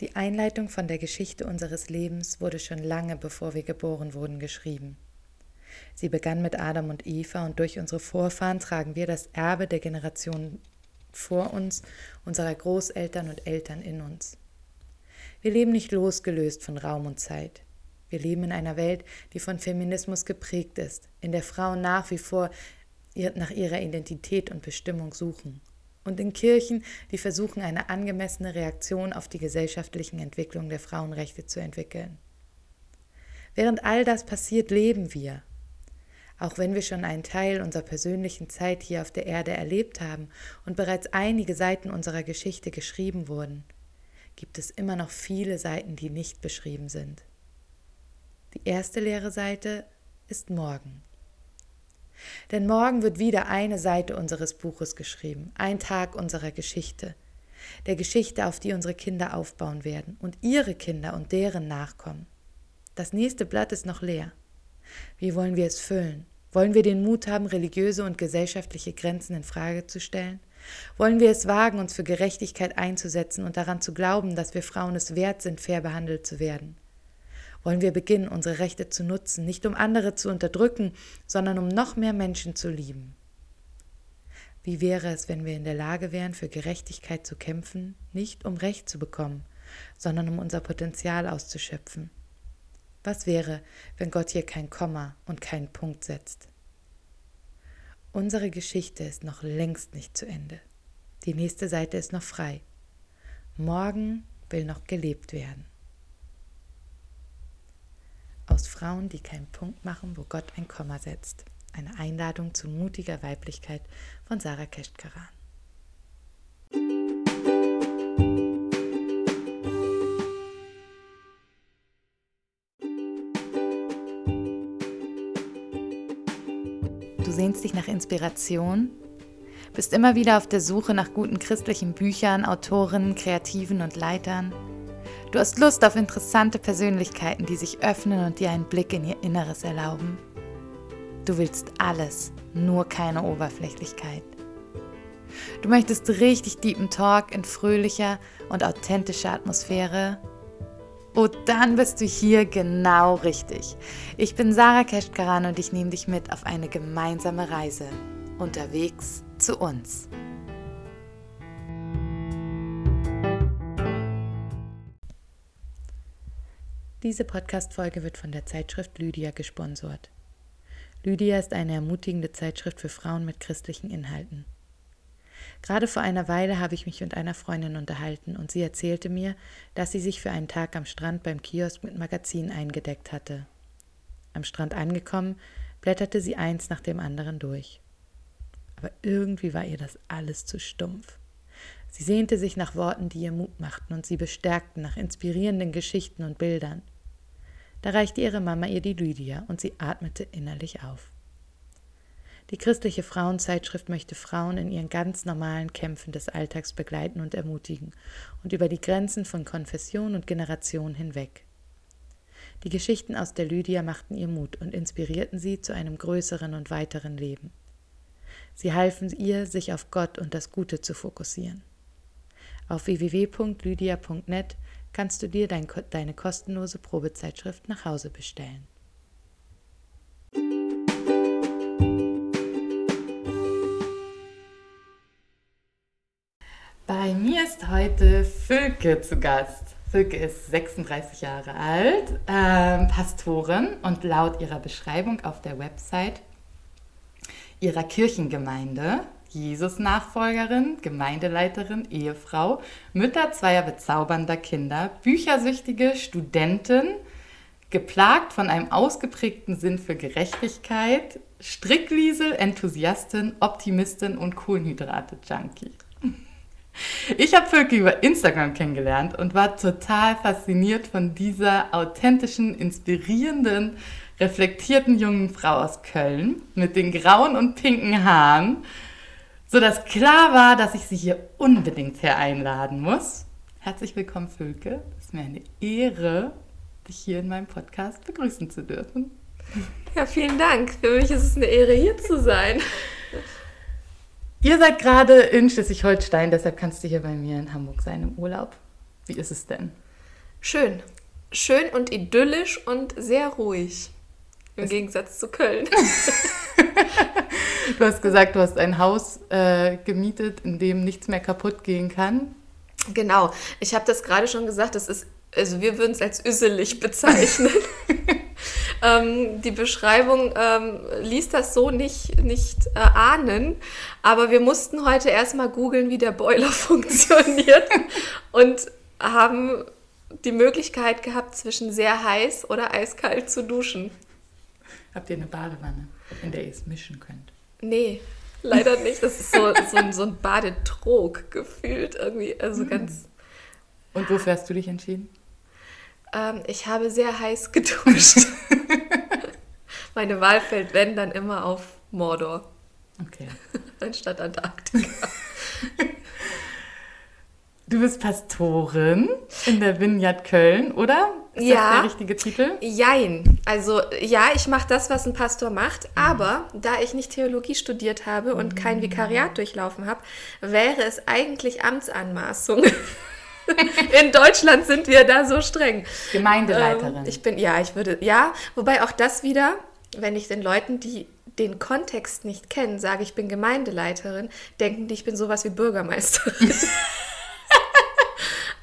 Die Einleitung von der Geschichte unseres Lebens wurde schon lange bevor wir geboren wurden geschrieben. Sie begann mit Adam und Eva und durch unsere Vorfahren tragen wir das Erbe der Generationen vor uns, unserer Großeltern und Eltern in uns. Wir leben nicht losgelöst von Raum und Zeit. Wir leben in einer Welt, die von Feminismus geprägt ist, in der Frauen nach wie vor nach ihrer Identität und Bestimmung suchen und in Kirchen, die versuchen, eine angemessene Reaktion auf die gesellschaftlichen Entwicklungen der Frauenrechte zu entwickeln. Während all das passiert, leben wir. Auch wenn wir schon einen Teil unserer persönlichen Zeit hier auf der Erde erlebt haben und bereits einige Seiten unserer Geschichte geschrieben wurden, gibt es immer noch viele Seiten, die nicht beschrieben sind. Die erste leere Seite ist morgen. Denn morgen wird wieder eine Seite unseres Buches geschrieben, ein Tag unserer Geschichte, der Geschichte, auf die unsere Kinder aufbauen werden und ihre Kinder und deren Nachkommen. Das nächste Blatt ist noch leer. Wie wollen wir es füllen? Wollen wir den Mut haben, religiöse und gesellschaftliche Grenzen in Frage zu stellen? Wollen wir es wagen, uns für Gerechtigkeit einzusetzen und daran zu glauben, dass wir Frauen es wert sind, fair behandelt zu werden? Wollen wir beginnen, unsere Rechte zu nutzen, nicht um andere zu unterdrücken, sondern um noch mehr Menschen zu lieben. Wie wäre es, wenn wir in der Lage wären, für Gerechtigkeit zu kämpfen, nicht um Recht zu bekommen, sondern um unser Potenzial auszuschöpfen? Was wäre, wenn Gott hier kein Komma und keinen Punkt setzt? Unsere Geschichte ist noch längst nicht zu Ende. Die nächste Seite ist noch frei. Morgen will noch gelebt werden aus Frauen, die keinen Punkt machen, wo Gott ein Komma setzt. Eine Einladung zu mutiger Weiblichkeit von Sarah Keschtkaran. Du sehnst dich nach Inspiration, bist immer wieder auf der Suche nach guten christlichen Büchern, Autoren, Kreativen und Leitern Du hast Lust auf interessante Persönlichkeiten, die sich öffnen und dir einen Blick in ihr Inneres erlauben. Du willst alles, nur keine Oberflächlichkeit. Du möchtest richtig deepen Talk in fröhlicher und authentischer Atmosphäre. Oh, dann bist du hier genau richtig. Ich bin Sarah Keschkaran und ich nehme dich mit auf eine gemeinsame Reise. Unterwegs zu uns. Diese Podcast-Folge wird von der Zeitschrift Lydia gesponsert. Lydia ist eine ermutigende Zeitschrift für Frauen mit christlichen Inhalten. Gerade vor einer Weile habe ich mich mit einer Freundin unterhalten und sie erzählte mir, dass sie sich für einen Tag am Strand beim Kiosk mit Magazinen eingedeckt hatte. Am Strand angekommen, blätterte sie eins nach dem anderen durch. Aber irgendwie war ihr das alles zu stumpf. Sie sehnte sich nach Worten, die ihr Mut machten und sie bestärkten, nach inspirierenden Geschichten und Bildern. Da reichte ihre Mama ihr die Lydia und sie atmete innerlich auf. Die christliche Frauenzeitschrift möchte Frauen in ihren ganz normalen Kämpfen des Alltags begleiten und ermutigen und über die Grenzen von Konfession und Generation hinweg. Die Geschichten aus der Lydia machten ihr Mut und inspirierten sie zu einem größeren und weiteren Leben. Sie halfen ihr, sich auf Gott und das Gute zu fokussieren. Auf www.lydia.net kannst du dir dein, deine kostenlose Probezeitschrift nach Hause bestellen. Bei mir ist heute Fülke zu Gast. Fülke ist 36 Jahre alt, ähm, Pastorin und laut ihrer Beschreibung auf der Website ihrer Kirchengemeinde Jesus-Nachfolgerin, Gemeindeleiterin, Ehefrau, Mütter zweier bezaubernder Kinder, büchersüchtige Studentin, geplagt von einem ausgeprägten Sinn für Gerechtigkeit, Strickliesel, Enthusiastin, Optimistin und Kohlenhydrate-Junkie. Ich habe Völke über Instagram kennengelernt und war total fasziniert von dieser authentischen, inspirierenden, reflektierten jungen Frau aus Köln mit den grauen und pinken Haaren sodass klar war, dass ich Sie hier unbedingt her einladen muss. Herzlich willkommen, Völke. Es ist mir eine Ehre, dich hier in meinem Podcast begrüßen zu dürfen. Ja, vielen Dank. Für mich ist es eine Ehre, hier zu sein. Ihr seid gerade in Schleswig-Holstein, deshalb kannst du hier bei mir in Hamburg sein im Urlaub. Wie ist es denn? Schön. Schön und idyllisch und sehr ruhig. Im Es- Gegensatz zu Köln. Du hast gesagt, du hast ein Haus äh, gemietet, in dem nichts mehr kaputt gehen kann. genau. Ich habe das gerade schon gesagt, das ist, also wir würden es als üsselig bezeichnen. ähm, die Beschreibung ähm, ließ das so nicht, nicht äh, ahnen, aber wir mussten heute erstmal googeln, wie der Boiler funktioniert und haben die Möglichkeit gehabt, zwischen sehr heiß oder eiskalt zu duschen. Habt ihr eine Badewanne, in der ihr es mischen könnt? Nee, leider nicht. Das ist so, so, ein, so ein Badetrog gefühlt irgendwie. Also ganz. Und wofür hast du dich entschieden? Ähm, ich habe sehr heiß geduscht. Meine Wahl fällt, wenn, dann immer auf Mordor Okay. anstatt Antarktika. Du bist Pastorin in der Vineyard Köln, oder? Ist Ja. das der richtige Titel? Jein. Also ja, ich mache das, was ein Pastor macht, aber da ich nicht Theologie studiert habe und kein Vikariat durchlaufen habe, wäre es eigentlich Amtsanmaßung. In Deutschland sind wir da so streng. Gemeindeleiterin. Ähm, ich bin, ja, ich würde, ja, wobei auch das wieder, wenn ich den Leuten, die den Kontext nicht kennen, sage, ich bin Gemeindeleiterin, denken die, ich bin sowas wie Bürgermeisterin.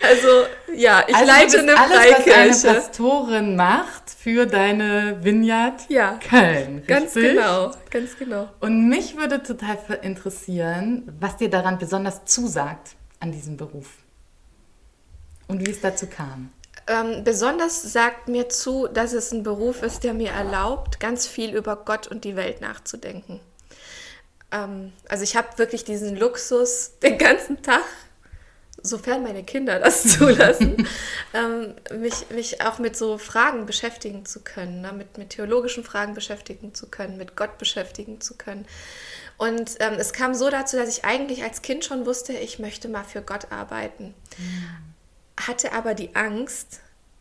also, ja, ich also leite eine alles, was eine. Pastorin macht für deine Vineyard Ja. Köln. Ganz richtig? genau, ganz genau. Und mich würde total interessieren, was dir daran besonders zusagt an diesem Beruf. Und wie es dazu kam. Ähm, besonders sagt mir zu, dass es ein Beruf ist, der mir erlaubt, ganz viel über Gott und die Welt nachzudenken. Ähm, also ich habe wirklich diesen Luxus, den ganzen Tag, sofern meine Kinder das zulassen, ähm, mich, mich auch mit so Fragen beschäftigen zu können, ne? mit, mit theologischen Fragen beschäftigen zu können, mit Gott beschäftigen zu können. Und ähm, es kam so dazu, dass ich eigentlich als Kind schon wusste, ich möchte mal für Gott arbeiten hatte aber die Angst,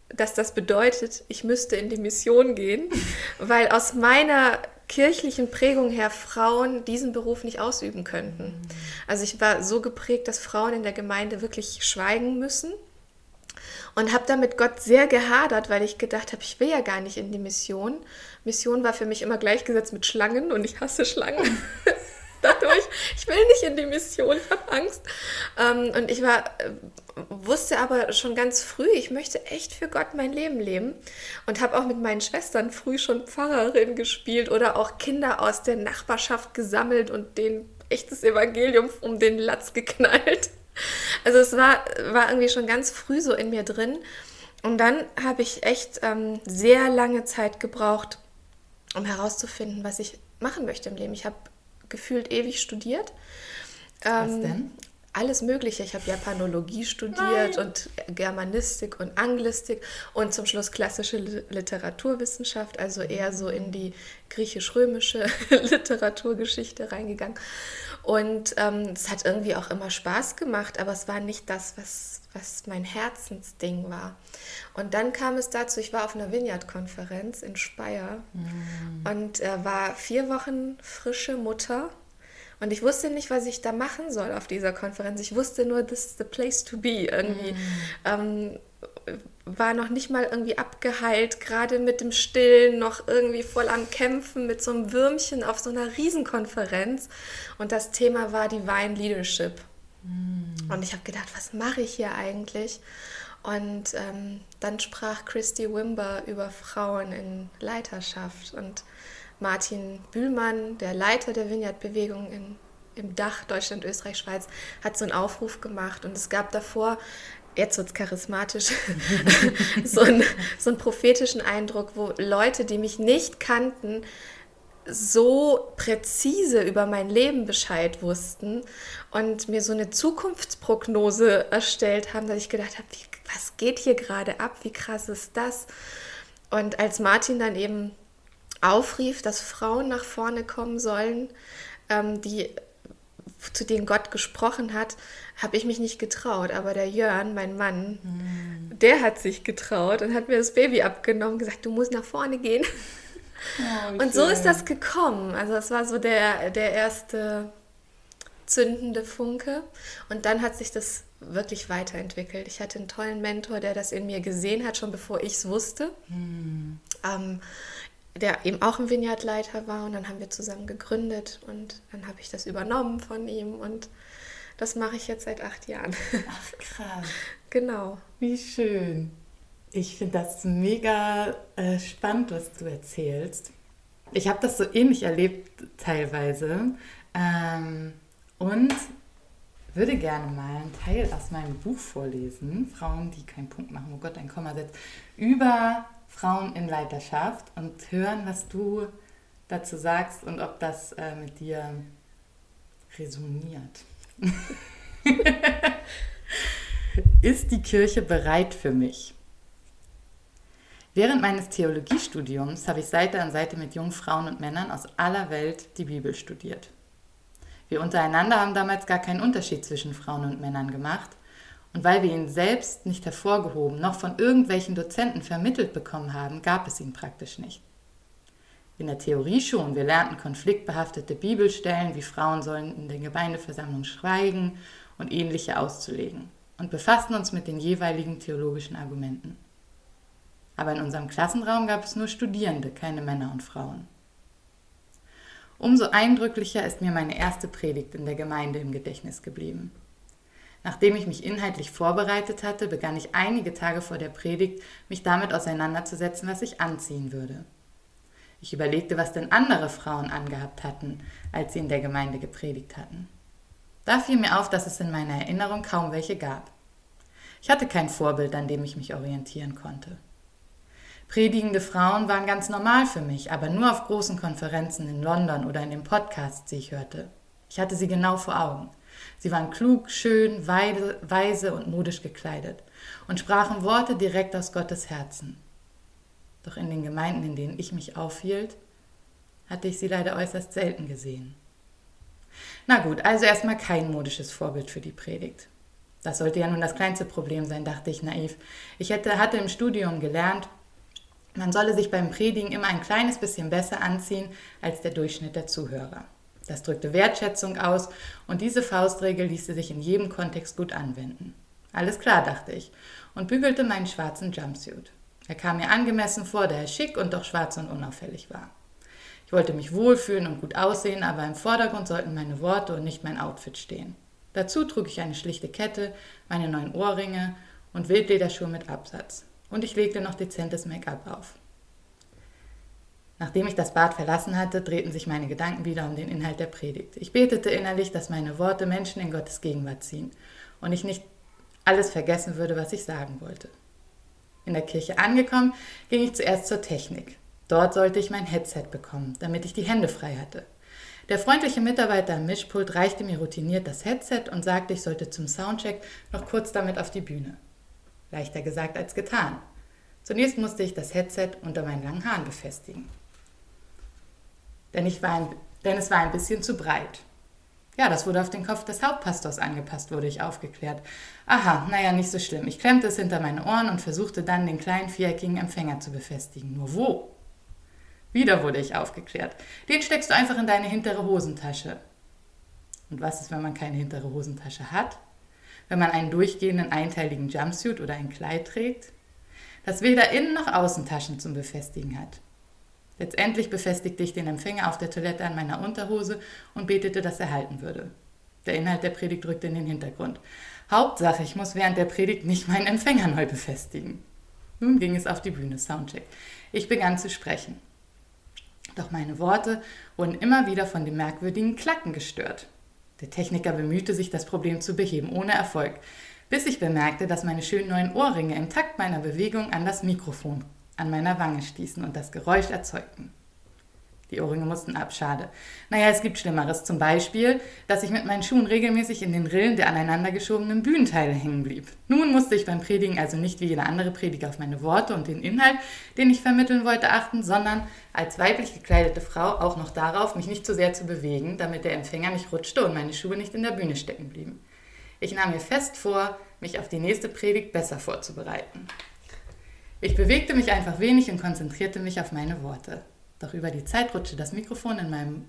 dass das bedeutet, ich müsste in die Mission gehen, weil aus meiner kirchlichen Prägung her Frauen diesen Beruf nicht ausüben könnten. Also ich war so geprägt, dass Frauen in der Gemeinde wirklich schweigen müssen und habe damit Gott sehr gehadert, weil ich gedacht habe, ich will ja gar nicht in die Mission. Mission war für mich immer gleichgesetzt mit Schlangen und ich hasse Schlangen. Dadurch, ich will nicht in die Mission, ich habe Angst. Ähm, und ich war, äh, wusste aber schon ganz früh, ich möchte echt für Gott mein Leben leben. Und habe auch mit meinen Schwestern früh schon Pfarrerin gespielt oder auch Kinder aus der Nachbarschaft gesammelt und denen echtes Evangelium um den Latz geknallt. Also es war, war irgendwie schon ganz früh so in mir drin. Und dann habe ich echt ähm, sehr lange Zeit gebraucht, um herauszufinden, was ich machen möchte im Leben. Ich habe gefühlt ewig studiert. Was Ähm, denn? Alles Mögliche. Ich habe Japanologie studiert und Germanistik und Anglistik und zum Schluss klassische Li- Literaturwissenschaft, also eher so in die griechisch-römische Literaturgeschichte reingegangen. Und ähm, es hat irgendwie auch immer Spaß gemacht, aber es war nicht das, was, was mein Herzensding war. Und dann kam es dazu, ich war auf einer Vineyard-Konferenz in Speyer und äh, war vier Wochen frische Mutter. Und ich wusste nicht, was ich da machen soll auf dieser Konferenz. Ich wusste nur, this is the place to be irgendwie. Ähm, war noch nicht mal irgendwie abgeheilt, gerade mit dem Stillen noch irgendwie voll am Kämpfen mit so einem Würmchen auf so einer Riesenkonferenz. Und das Thema war Divine Leadership. Und ich habe gedacht, was mache ich hier eigentlich? Und ähm, dann sprach Christy Wimber über Frauen in Leiterschaft und Martin Bühlmann, der Leiter der Vineyard-Bewegung in, im Dach Deutschland, Österreich, Schweiz, hat so einen Aufruf gemacht und es gab davor, jetzt wird es charismatisch, so, einen, so einen prophetischen Eindruck, wo Leute, die mich nicht kannten, so präzise über mein Leben Bescheid wussten und mir so eine Zukunftsprognose erstellt haben, dass ich gedacht habe, wie, was geht hier gerade ab? Wie krass ist das? Und als Martin dann eben aufrief, dass Frauen nach vorne kommen sollen, ähm, die zu denen Gott gesprochen hat, habe ich mich nicht getraut. Aber der Jörn, mein Mann, der hat sich getraut und hat mir das Baby abgenommen und gesagt, du musst nach vorne gehen. Und so ist das gekommen. Also es war so der, der erste zündende Funke. Und dann hat sich das wirklich weiterentwickelt. Ich hatte einen tollen Mentor, der das in mir gesehen hat, schon bevor ich es wusste. Hm. Ähm, der eben auch ein Vineyard-Leiter war und dann haben wir zusammen gegründet und dann habe ich das übernommen von ihm und das mache ich jetzt seit acht Jahren. Ach krass. genau. Wie schön. Ich finde das mega äh, spannend, was du erzählst. Ich habe das so ähnlich erlebt teilweise ähm, und würde gerne mal einen Teil aus meinem Buch vorlesen, Frauen, die keinen Punkt machen, oh Gott, ein Komma setzt, über Frauen in Leiterschaft und hören, was du dazu sagst und ob das äh, mit dir resoniert. Ist die Kirche bereit für mich? Während meines Theologiestudiums habe ich Seite an Seite mit jungen Frauen und Männern aus aller Welt die Bibel studiert. Wir untereinander haben damals gar keinen Unterschied zwischen Frauen und Männern gemacht, und weil wir ihn selbst nicht hervorgehoben, noch von irgendwelchen Dozenten vermittelt bekommen haben, gab es ihn praktisch nicht. In der Theorie schon, wir lernten konfliktbehaftete Bibelstellen, wie Frauen sollen in der Gemeindeversammlung schweigen und ähnliche auszulegen und befassten uns mit den jeweiligen theologischen Argumenten. Aber in unserem Klassenraum gab es nur Studierende, keine Männer und Frauen. Umso eindrücklicher ist mir meine erste Predigt in der Gemeinde im Gedächtnis geblieben. Nachdem ich mich inhaltlich vorbereitet hatte, begann ich einige Tage vor der Predigt, mich damit auseinanderzusetzen, was ich anziehen würde. Ich überlegte, was denn andere Frauen angehabt hatten, als sie in der Gemeinde gepredigt hatten. Da fiel mir auf, dass es in meiner Erinnerung kaum welche gab. Ich hatte kein Vorbild, an dem ich mich orientieren konnte. Predigende Frauen waren ganz normal für mich, aber nur auf großen Konferenzen in London oder in den Podcasts, die ich hörte. Ich hatte sie genau vor Augen. Sie waren klug, schön, weide, weise und modisch gekleidet und sprachen Worte direkt aus Gottes Herzen. Doch in den Gemeinden, in denen ich mich aufhielt, hatte ich sie leider äußerst selten gesehen. Na gut, also erstmal kein modisches Vorbild für die Predigt. Das sollte ja nun das kleinste Problem sein, dachte ich naiv. Ich hätte, hatte im Studium gelernt, man solle sich beim Predigen immer ein kleines bisschen besser anziehen als der Durchschnitt der Zuhörer. Das drückte Wertschätzung aus und diese Faustregel ließe sich in jedem Kontext gut anwenden. Alles klar, dachte ich und bügelte meinen schwarzen Jumpsuit. Er kam mir angemessen vor, da er schick und doch schwarz und unauffällig war. Ich wollte mich wohlfühlen und gut aussehen, aber im Vordergrund sollten meine Worte und nicht mein Outfit stehen. Dazu trug ich eine schlichte Kette, meine neuen Ohrringe und Wildlederschuhe mit Absatz. Und ich legte noch dezentes Make-up auf. Nachdem ich das Bad verlassen hatte, drehten sich meine Gedanken wieder um den Inhalt der Predigt. Ich betete innerlich, dass meine Worte Menschen in Gottes Gegenwart ziehen und ich nicht alles vergessen würde, was ich sagen wollte. In der Kirche angekommen, ging ich zuerst zur Technik. Dort sollte ich mein Headset bekommen, damit ich die Hände frei hatte. Der freundliche Mitarbeiter am Mischpult reichte mir routiniert das Headset und sagte, ich sollte zum Soundcheck noch kurz damit auf die Bühne. Leichter gesagt als getan. Zunächst musste ich das Headset unter meinen langen Haaren befestigen denn, ich war ein, denn es war ein bisschen zu breit. Ja, das wurde auf den Kopf des Hauptpastors angepasst, wurde ich aufgeklärt. Aha, naja, nicht so schlimm. Ich klemmte es hinter meine Ohren und versuchte dann, den kleinen viereckigen Empfänger zu befestigen. Nur wo? Wieder wurde ich aufgeklärt. Den steckst du einfach in deine hintere Hosentasche. Und was ist, wenn man keine hintere Hosentasche hat? Wenn man einen durchgehenden einteiligen Jumpsuit oder ein Kleid trägt? Das weder Innen- noch Außentaschen zum Befestigen hat. Letztendlich befestigte ich den Empfänger auf der Toilette an meiner Unterhose und betete, dass er halten würde. Der Inhalt der Predigt rückte in den Hintergrund. Hauptsache, ich muss während der Predigt nicht meinen Empfänger neu befestigen. Nun ging es auf die Bühne, Soundcheck. Ich begann zu sprechen. Doch meine Worte wurden immer wieder von dem merkwürdigen Klacken gestört. Der Techniker bemühte sich, das Problem zu beheben, ohne Erfolg, bis ich bemerkte, dass meine schönen neuen Ohrringe im Takt meiner Bewegung an das Mikrofon an meiner Wange stießen und das Geräusch erzeugten. Die Ohrringe mussten ab, schade. Naja, es gibt Schlimmeres. Zum Beispiel, dass ich mit meinen Schuhen regelmäßig in den Rillen der aneinandergeschobenen Bühnenteile hängen blieb. Nun musste ich beim Predigen also nicht wie jeder andere Prediger auf meine Worte und den Inhalt, den ich vermitteln wollte, achten, sondern als weiblich gekleidete Frau auch noch darauf, mich nicht zu sehr zu bewegen, damit der Empfänger nicht rutschte und meine Schuhe nicht in der Bühne stecken blieben. Ich nahm mir fest vor, mich auf die nächste Predigt besser vorzubereiten. Ich bewegte mich einfach wenig und konzentrierte mich auf meine Worte. Doch über die Zeit rutschte das Mikrofon in meinem,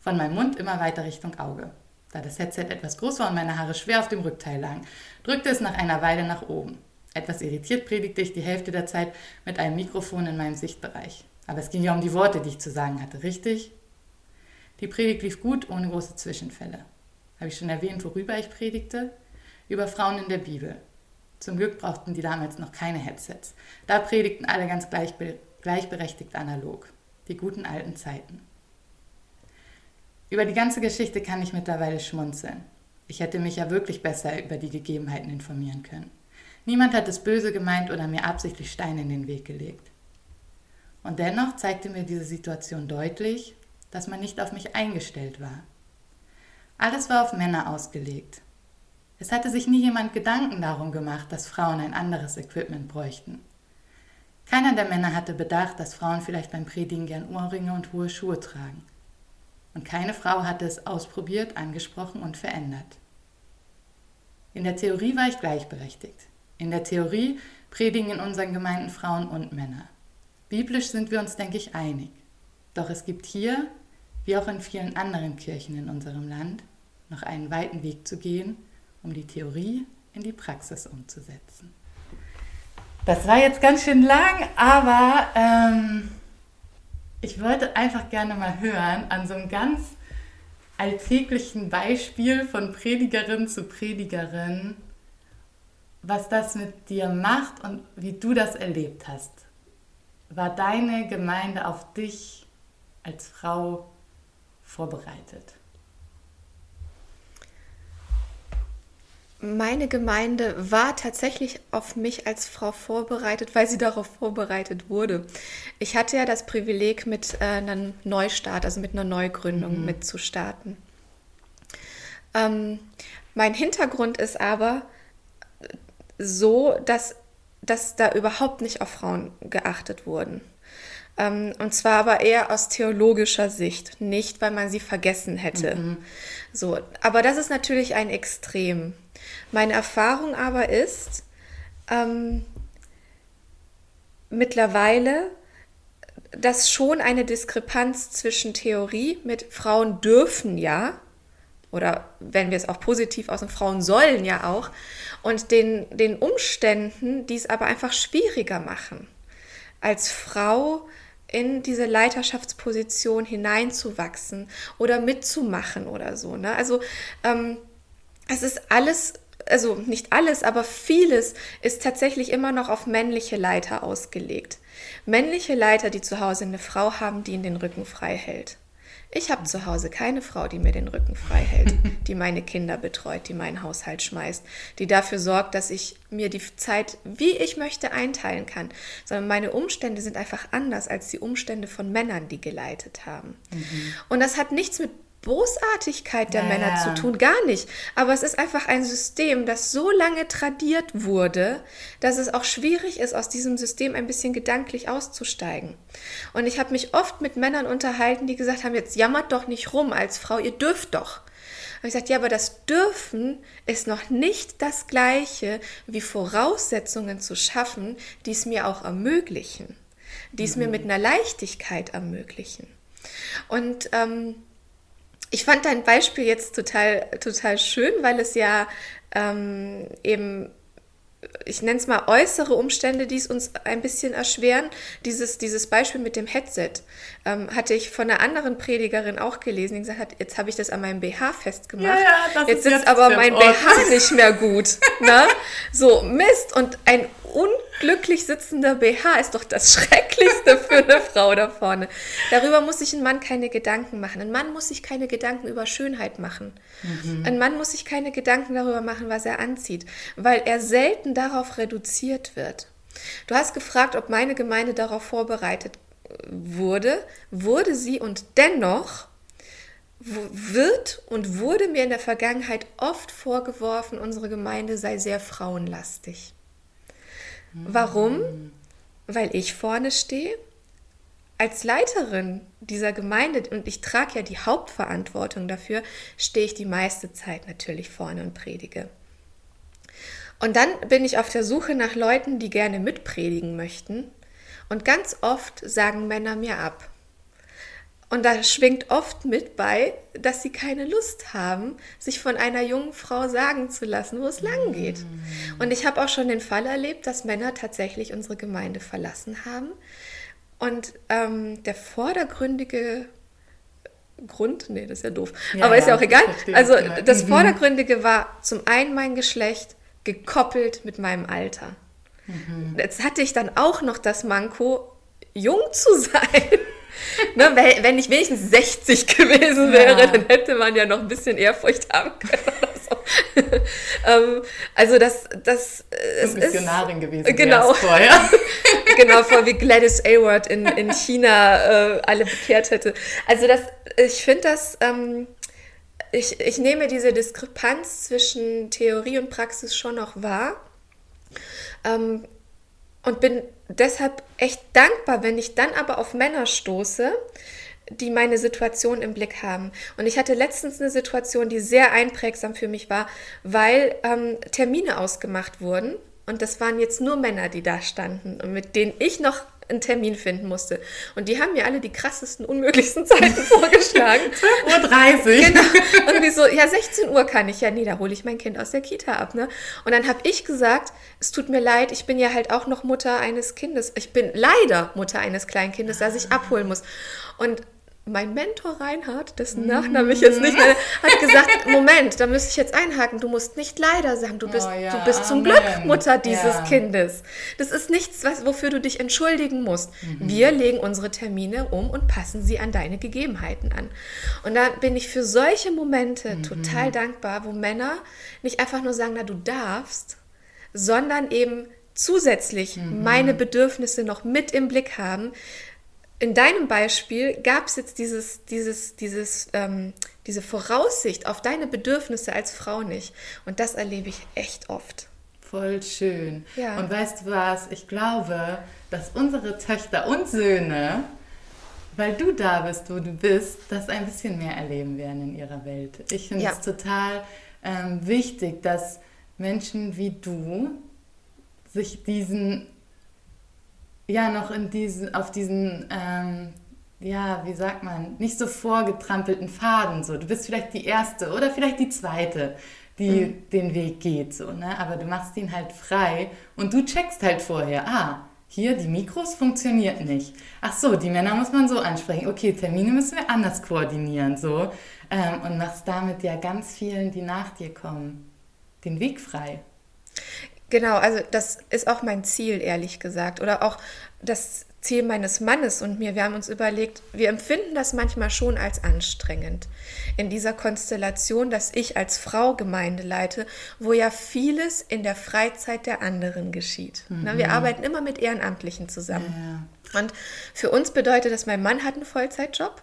von meinem Mund immer weiter Richtung Auge. Da das Headset etwas groß war und meine Haare schwer auf dem Rückteil lagen, drückte es nach einer Weile nach oben. Etwas irritiert predigte ich die Hälfte der Zeit mit einem Mikrofon in meinem Sichtbereich. Aber es ging ja um die Worte, die ich zu sagen hatte, richtig? Die Predigt lief gut, ohne große Zwischenfälle. Habe ich schon erwähnt, worüber ich predigte? Über Frauen in der Bibel. Zum Glück brauchten die damals noch keine Headsets. Da predigten alle ganz gleichbe gleichberechtigt analog. Die guten alten Zeiten. Über die ganze Geschichte kann ich mittlerweile schmunzeln. Ich hätte mich ja wirklich besser über die Gegebenheiten informieren können. Niemand hat es böse gemeint oder mir absichtlich Steine in den Weg gelegt. Und dennoch zeigte mir diese Situation deutlich, dass man nicht auf mich eingestellt war. Alles war auf Männer ausgelegt. Es hatte sich nie jemand Gedanken darum gemacht, dass Frauen ein anderes Equipment bräuchten. Keiner der Männer hatte bedacht, dass Frauen vielleicht beim Predigen gern Ohrringe und hohe Schuhe tragen und keine Frau hatte es ausprobiert, angesprochen und verändert. In der Theorie war ich gleichberechtigt. In der Theorie predigen in unseren Gemeinden Frauen und Männer. Biblisch sind wir uns, denke ich, einig. Doch es gibt hier, wie auch in vielen anderen Kirchen in unserem Land, noch einen weiten Weg zu gehen, um die Theorie in die Praxis umzusetzen. Das war jetzt ganz schön lang, aber ähm, ich wollte einfach gerne mal hören an so einem ganz alltäglichen Beispiel von Predigerin zu Predigerin, was das mit dir macht und wie du das erlebt hast. War deine Gemeinde auf dich als Frau vorbereitet? Meine Gemeinde war tatsächlich auf mich als Frau vorbereitet, weil sie darauf vorbereitet wurde. Ich hatte ja das Privileg, mit äh, einem Neustart, also mit einer Neugründung mhm. mitzustarten. Ähm, mein Hintergrund ist aber so, dass, dass da überhaupt nicht auf Frauen geachtet wurden. Ähm, und zwar aber eher aus theologischer Sicht, nicht weil man sie vergessen hätte. Mhm. So, aber das ist natürlich ein Extrem. Meine Erfahrung aber ist, ähm, mittlerweile, dass schon eine Diskrepanz zwischen Theorie mit Frauen dürfen ja, oder wenn wir es auch positiv aus Frauen sollen ja auch, und den, den Umständen, die es aber einfach schwieriger machen, als Frau in diese Leiterschaftsposition hineinzuwachsen oder mitzumachen oder so. Ne? Also ähm, es ist alles, also nicht alles, aber vieles ist tatsächlich immer noch auf männliche Leiter ausgelegt. Männliche Leiter, die zu Hause eine Frau haben, die ihnen den Rücken frei hält. Ich habe zu Hause keine Frau, die mir den Rücken frei hält, die meine Kinder betreut, die meinen Haushalt schmeißt, die dafür sorgt, dass ich mir die Zeit, wie ich möchte, einteilen kann. Sondern meine Umstände sind einfach anders als die Umstände von Männern, die geleitet haben. Mhm. Und das hat nichts mit Bosartigkeit der ja, Männer ja. zu tun, gar nicht. Aber es ist einfach ein System, das so lange tradiert wurde, dass es auch schwierig ist, aus diesem System ein bisschen gedanklich auszusteigen. Und ich habe mich oft mit Männern unterhalten, die gesagt haben, jetzt jammert doch nicht rum als Frau, ihr dürft doch. Und ich sagte, ja, aber das Dürfen ist noch nicht das Gleiche wie Voraussetzungen zu schaffen, die es mir auch ermöglichen, die es mhm. mir mit einer Leichtigkeit ermöglichen. Und ähm, ich fand dein Beispiel jetzt total, total schön, weil es ja ähm, eben ich nenne es mal äußere Umstände, die es uns ein bisschen erschweren. Dieses, dieses Beispiel mit dem Headset ähm, hatte ich von einer anderen Predigerin auch gelesen, die gesagt hat, jetzt habe ich das an meinem BH festgemacht. Ja, ja, jetzt sitzt jetzt aber mein BH nicht mehr gut. ne? So, Mist. Und ein unglücklich sitzender BH ist doch das Schrecklichste für eine Frau da vorne. Darüber muss sich ein Mann keine Gedanken machen. Ein Mann muss sich keine Gedanken über Schönheit machen. Mhm. Ein Mann muss sich keine Gedanken darüber machen, was er anzieht, weil er selten darauf reduziert wird. Du hast gefragt, ob meine Gemeinde darauf vorbereitet wurde. Wurde sie und dennoch wird und wurde mir in der Vergangenheit oft vorgeworfen, unsere Gemeinde sei sehr frauenlastig. Warum? Weil ich vorne stehe als Leiterin dieser Gemeinde und ich trage ja die Hauptverantwortung dafür, stehe ich die meiste Zeit natürlich vorne und predige. Und dann bin ich auf der Suche nach Leuten, die gerne mitpredigen möchten. Und ganz oft sagen Männer mir ab. Und da schwingt oft mit bei, dass sie keine Lust haben, sich von einer jungen Frau sagen zu lassen, wo es lang geht. Und ich habe auch schon den Fall erlebt, dass Männer tatsächlich unsere Gemeinde verlassen haben. Und ähm, der vordergründige Grund, nee, das ist ja doof, ja, aber ist ja auch egal. Also das mhm. Vordergründige war zum einen mein Geschlecht gekoppelt mit meinem Alter. Mhm. Jetzt hatte ich dann auch noch das Manko, jung zu sein. ne, wenn ich wenigstens 60 gewesen wäre, ja. dann hätte man ja noch ein bisschen Ehrfurcht haben können. ähm, also das, das es Missionarin ist, gewesen genau, vorher. genau, vor wie Gladys Ayward in, in China äh, alle bekehrt hätte. Also das, ich finde das, ähm, ich, ich nehme diese Diskrepanz zwischen Theorie und Praxis schon noch wahr. Ähm, und bin deshalb echt dankbar, wenn ich dann aber auf Männer stoße, die meine Situation im Blick haben. Und ich hatte letztens eine Situation, die sehr einprägsam für mich war, weil ähm, Termine ausgemacht wurden. Und das waren jetzt nur Männer, die da standen und mit denen ich noch einen Termin finden musste. Und die haben mir alle die krassesten, unmöglichsten Zeiten vorgeschlagen. 12.30 Uhr. Genau. Und wie so, ja, 16 Uhr kann ich ja. Nee, da hole ich mein Kind aus der Kita ab. Ne? Und dann habe ich gesagt, es tut mir leid, ich bin ja halt auch noch Mutter eines Kindes. Ich bin leider Mutter eines Kleinkindes, das ich abholen muss. Und mein Mentor Reinhard, dessen Nachname ich jetzt nicht mehr, hat gesagt, Moment, da müsste ich jetzt einhaken, du musst nicht leider sagen, du bist, oh ja, du bist zum Glück Mutter dieses ja. Kindes. Das ist nichts, was, wofür du dich entschuldigen musst. Mhm. Wir legen unsere Termine um und passen sie an deine Gegebenheiten an. Und da bin ich für solche Momente mhm. total dankbar, wo Männer nicht einfach nur sagen, na du darfst, sondern eben zusätzlich mhm. meine Bedürfnisse noch mit im Blick haben, in deinem Beispiel gab es jetzt dieses, dieses, dieses, ähm, diese Voraussicht auf deine Bedürfnisse als Frau nicht. Und das erlebe ich echt oft. Voll schön. Ja. Und weißt du was? Ich glaube, dass unsere Töchter und Söhne, weil du da bist, wo du bist, das ein bisschen mehr erleben werden in ihrer Welt. Ich finde ja. es total ähm, wichtig, dass Menschen wie du sich diesen ja noch in diesen, auf diesen, ähm, ja, wie sagt man, nicht so vorgetrampelten Faden. So. Du bist vielleicht die erste oder vielleicht die zweite, die mhm. den Weg geht. So, ne? Aber du machst ihn halt frei und du checkst halt vorher, ah, hier, die Mikros funktioniert nicht. Ach so, die Männer muss man so ansprechen. Okay, Termine müssen wir anders koordinieren. So. Ähm, und machst damit ja ganz vielen, die nach dir kommen, den Weg frei. Genau, also das ist auch mein Ziel, ehrlich gesagt. Oder auch das Ziel meines Mannes und mir. Wir haben uns überlegt, wir empfinden das manchmal schon als anstrengend. In dieser Konstellation, dass ich als Frau Gemeinde leite, wo ja vieles in der Freizeit der anderen geschieht. Mhm. wir arbeiten immer mit Ehrenamtlichen zusammen. Ja. Und für uns bedeutet das, mein Mann hat einen Vollzeitjob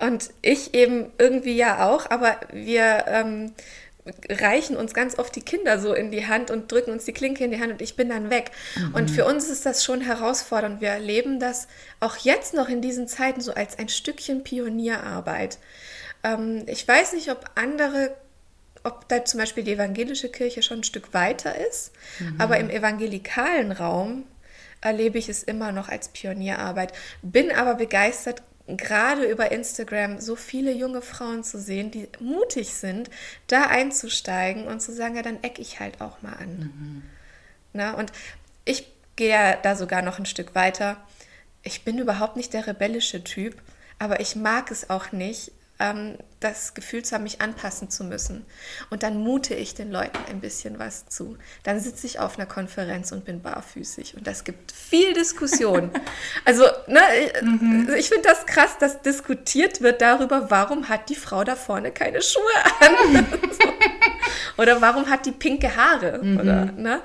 und ich eben irgendwie ja auch, aber wir. Ähm, reichen uns ganz oft die Kinder so in die Hand und drücken uns die Klinke in die Hand und ich bin dann weg. Mhm. Und für uns ist das schon herausfordernd. Wir erleben das auch jetzt noch in diesen Zeiten so als ein Stückchen Pionierarbeit. Ähm, ich weiß nicht, ob andere, ob da zum Beispiel die evangelische Kirche schon ein Stück weiter ist, mhm. aber im evangelikalen Raum erlebe ich es immer noch als Pionierarbeit. Bin aber begeistert, gerade über Instagram so viele junge Frauen zu sehen, die mutig sind, da einzusteigen und zu sagen, ja, dann eck ich halt auch mal an. Mhm. Na, und ich gehe ja da sogar noch ein Stück weiter. Ich bin überhaupt nicht der rebellische Typ, aber ich mag es auch nicht, ähm, das Gefühl zu haben, mich anpassen zu müssen. Und dann mute ich den Leuten ein bisschen was zu. Dann sitze ich auf einer Konferenz und bin barfüßig. Und das gibt viel Diskussion. also, ne, mhm. ich finde das krass, dass diskutiert wird darüber, warum hat die Frau da vorne keine Schuhe an? Oder warum hat die pinke Haare? Mhm. Oder, ne?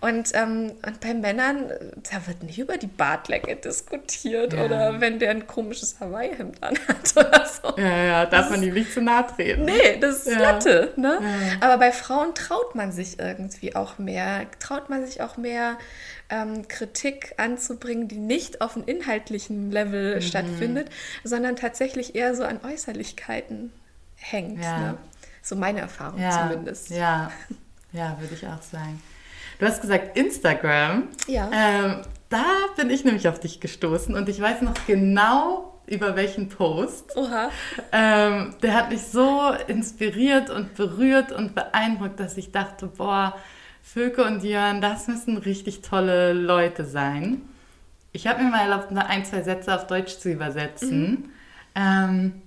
und, ähm, und bei Männern, da wird nicht über die Bartlänge diskutiert. Ja. Oder wenn der ein komisches Hawaii-Hemd anhat oder so. Ja, ja, darf man ihm nicht zu nahe treten. Nee, das ist ja. Latte. Ne? Ja. Aber bei Frauen traut man sich irgendwie auch mehr. Traut man sich auch mehr, ähm, Kritik anzubringen, die nicht auf einem inhaltlichen Level mhm. stattfindet, sondern tatsächlich eher so an Äußerlichkeiten hängt. Ja. Ne? So meine Erfahrung zumindest. Ja, ja, würde ich auch sagen. Du hast gesagt Instagram. Ja. Ähm, da bin ich nämlich auf dich gestoßen und ich weiß noch genau, über welchen Post. Oha. Ähm, der hat mich so inspiriert und berührt und beeindruckt, dass ich dachte, boah, Vöke und Jörn, das müssen richtig tolle Leute sein. Ich habe mir mal erlaubt, ein, zwei Sätze auf Deutsch zu übersetzen. Mhm. Ähm,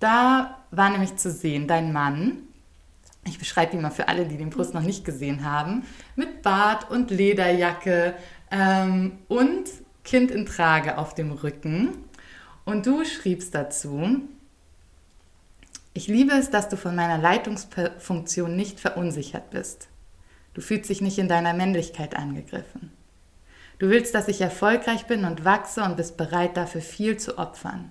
da war nämlich zu sehen, dein Mann, ich beschreibe ihn mal für alle, die den Post noch nicht gesehen haben, mit Bart und Lederjacke ähm, und Kind in Trage auf dem Rücken. Und du schriebst dazu, ich liebe es, dass du von meiner Leitungsfunktion nicht verunsichert bist. Du fühlst dich nicht in deiner Männlichkeit angegriffen. Du willst, dass ich erfolgreich bin und wachse und bist bereit, dafür viel zu opfern.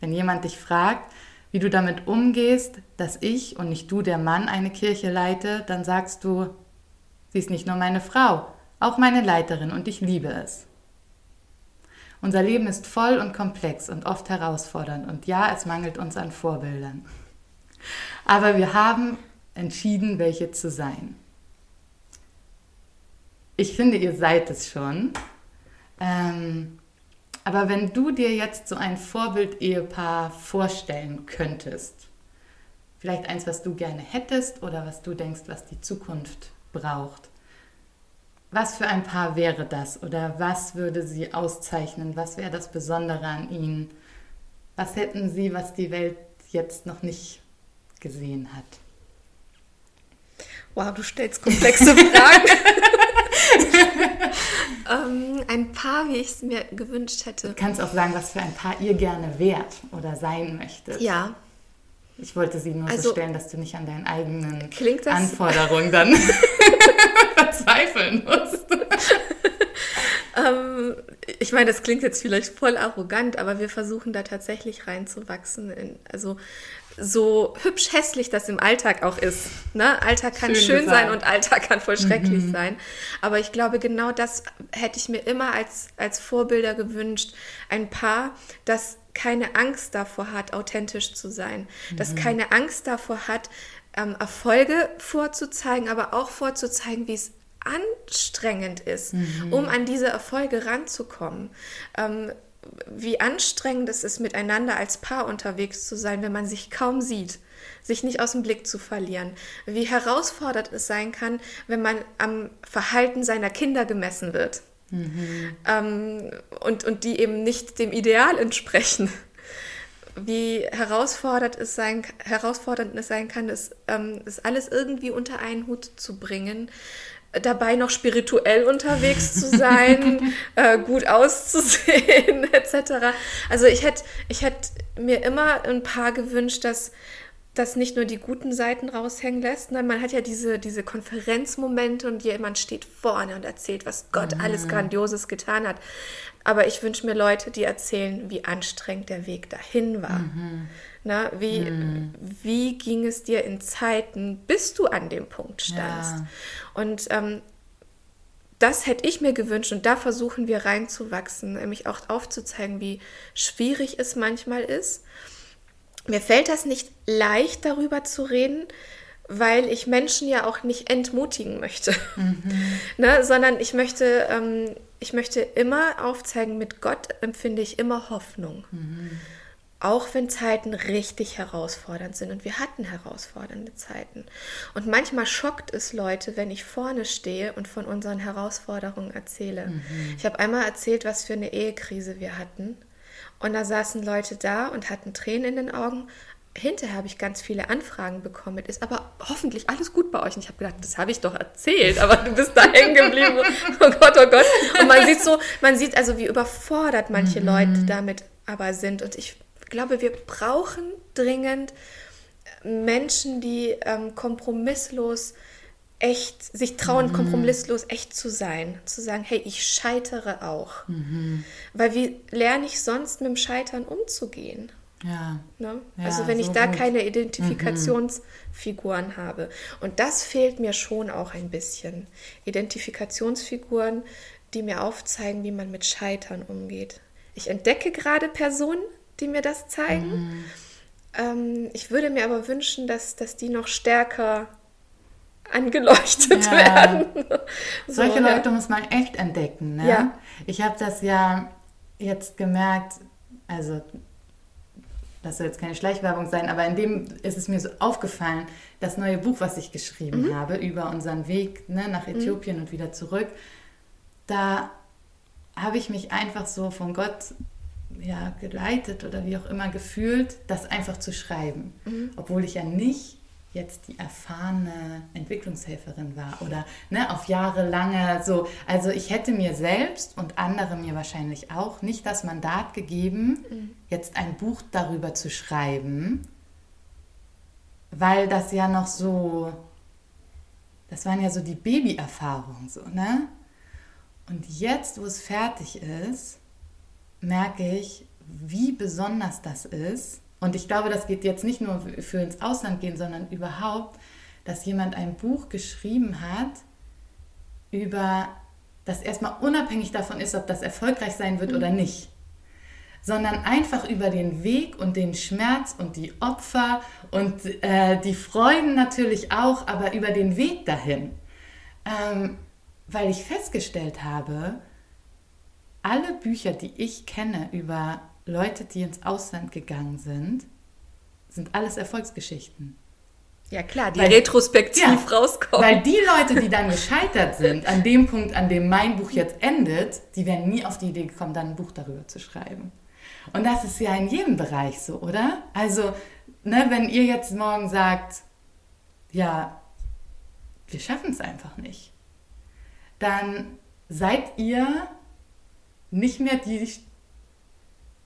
Wenn jemand dich fragt, wie du damit umgehst, dass ich und nicht du der Mann eine Kirche leite, dann sagst du, sie ist nicht nur meine Frau, auch meine Leiterin und ich liebe es. Unser Leben ist voll und komplex und oft herausfordernd und ja, es mangelt uns an Vorbildern. Aber wir haben entschieden, welche zu sein. Ich finde, ihr seid es schon. Ähm, aber wenn du dir jetzt so ein Vorbild-Ehepaar vorstellen könntest, vielleicht eins, was du gerne hättest oder was du denkst, was die Zukunft braucht, was für ein Paar wäre das oder was würde sie auszeichnen? Was wäre das Besondere an ihnen? Was hätten sie, was die Welt jetzt noch nicht gesehen hat? Wow, du stellst komplexe Fragen. ähm, ein Paar, wie ich es mir gewünscht hätte. Du kannst auch sagen, was für ein Paar ihr gerne wärt oder sein möchtet. Ja. Ich wollte sie nur also, so stellen, dass du nicht an deinen eigenen Anforderungen dann verzweifeln musst. ähm, ich meine, das klingt jetzt vielleicht voll arrogant, aber wir versuchen da tatsächlich reinzuwachsen. In, also so hübsch hässlich das im Alltag auch ist. Ne? Alltag kann schön, schön sein und Alltag kann voll schrecklich mhm. sein. Aber ich glaube, genau das hätte ich mir immer als, als Vorbilder gewünscht. Ein Paar, das keine Angst davor hat, authentisch zu sein. Mhm. Das keine Angst davor hat, ähm, Erfolge vorzuzeigen, aber auch vorzuzeigen, wie es anstrengend ist, mhm. um an diese Erfolge ranzukommen. Ähm, wie anstrengend es ist, miteinander als Paar unterwegs zu sein, wenn man sich kaum sieht, sich nicht aus dem Blick zu verlieren. Wie herausfordernd es sein kann, wenn man am Verhalten seiner Kinder gemessen wird. Mhm. Ähm, und, und die eben nicht dem Ideal entsprechen. Wie herausfordernd es sein, herausfordernd es sein kann, ist, ähm, ist alles irgendwie unter einen Hut zu bringen dabei noch spirituell unterwegs zu sein, äh, gut auszusehen, etc. Also ich hätte ich hätt mir immer ein paar gewünscht, dass das nicht nur die guten Seiten raushängen lässt. Nein, man hat ja diese, diese Konferenzmomente und jemand steht vorne und erzählt, was Gott mhm. alles Grandioses getan hat. Aber ich wünsche mir Leute, die erzählen, wie anstrengend der Weg dahin war. Mhm. Na, wie, mhm. wie ging es dir in Zeiten, bis du an dem Punkt standst? Ja. Und ähm, das hätte ich mir gewünscht und da versuchen wir reinzuwachsen, nämlich auch aufzuzeigen, wie schwierig es manchmal ist. Mir fällt das nicht leicht, darüber zu reden, weil ich Menschen ja auch nicht entmutigen möchte, mhm. ne, sondern ich möchte, ähm, ich möchte immer aufzeigen, mit Gott empfinde ich immer Hoffnung. Mhm. Auch wenn Zeiten richtig herausfordernd sind. Und wir hatten herausfordernde Zeiten. Und manchmal schockt es Leute, wenn ich vorne stehe und von unseren Herausforderungen erzähle. Mhm. Ich habe einmal erzählt, was für eine Ehekrise wir hatten. Und da saßen Leute da und hatten Tränen in den Augen. Hinterher habe ich ganz viele Anfragen bekommen. Ist aber hoffentlich alles gut bei euch. Und ich habe gedacht, das habe ich doch erzählt, aber du bist da hängen geblieben. oh Gott, oh Gott. Und man sieht so, man sieht also, wie überfordert manche mhm. Leute damit aber sind. Und ich glaube, wir brauchen dringend Menschen, die ähm, kompromisslos echt, sich trauen, mhm. kompromisslos echt zu sein. Zu sagen, hey, ich scheitere auch. Mhm. Weil wie lerne ich sonst mit dem Scheitern umzugehen? Ja. Ne? ja also wenn so ich da gut. keine Identifikationsfiguren mhm. habe. Und das fehlt mir schon auch ein bisschen. Identifikationsfiguren, die mir aufzeigen, wie man mit Scheitern umgeht. Ich entdecke gerade Personen, die mir das zeigen. Mhm. Ähm, ich würde mir aber wünschen, dass, dass die noch stärker angeleuchtet ja. werden. so, Solche Leute muss man echt entdecken. Ne? Ja. Ich habe das ja jetzt gemerkt, also das soll jetzt keine Schleichwerbung sein, aber in dem ist es mir so aufgefallen, das neue Buch, was ich geschrieben mhm. habe über unseren Weg ne, nach mhm. Äthiopien mhm. und wieder zurück, da habe ich mich einfach so von Gott ja, geleitet oder wie auch immer gefühlt, das einfach zu schreiben. Mhm. Obwohl ich ja nicht jetzt die erfahrene Entwicklungshelferin war oder ne, auf Jahre lange so. Also ich hätte mir selbst und andere mir wahrscheinlich auch nicht das Mandat gegeben, mhm. jetzt ein Buch darüber zu schreiben, weil das ja noch so, das waren ja so die Babyerfahrungen so, ne? Und jetzt, wo es fertig ist, merke ich, wie besonders das ist und ich glaube, das geht jetzt nicht nur für ins Ausland gehen, sondern überhaupt, dass jemand ein Buch geschrieben hat über das erstmal unabhängig davon ist, ob das erfolgreich sein wird mhm. oder nicht, sondern einfach über den Weg und den Schmerz und die Opfer und äh, die Freuden natürlich auch, aber über den Weg dahin. Ähm, weil ich festgestellt habe, alle Bücher, die ich kenne über Leute, die ins Ausland gegangen sind, sind alles Erfolgsgeschichten. Ja klar, die weil, retrospektiv ja, rauskommen. Weil die Leute, die dann gescheitert sind, an dem Punkt, an dem mein Buch jetzt endet, die wären nie auf die Idee gekommen, dann ein Buch darüber zu schreiben. Und das ist ja in jedem Bereich so, oder? Also, ne, wenn ihr jetzt morgen sagt, ja, wir schaffen es einfach nicht, dann seid ihr nicht mehr die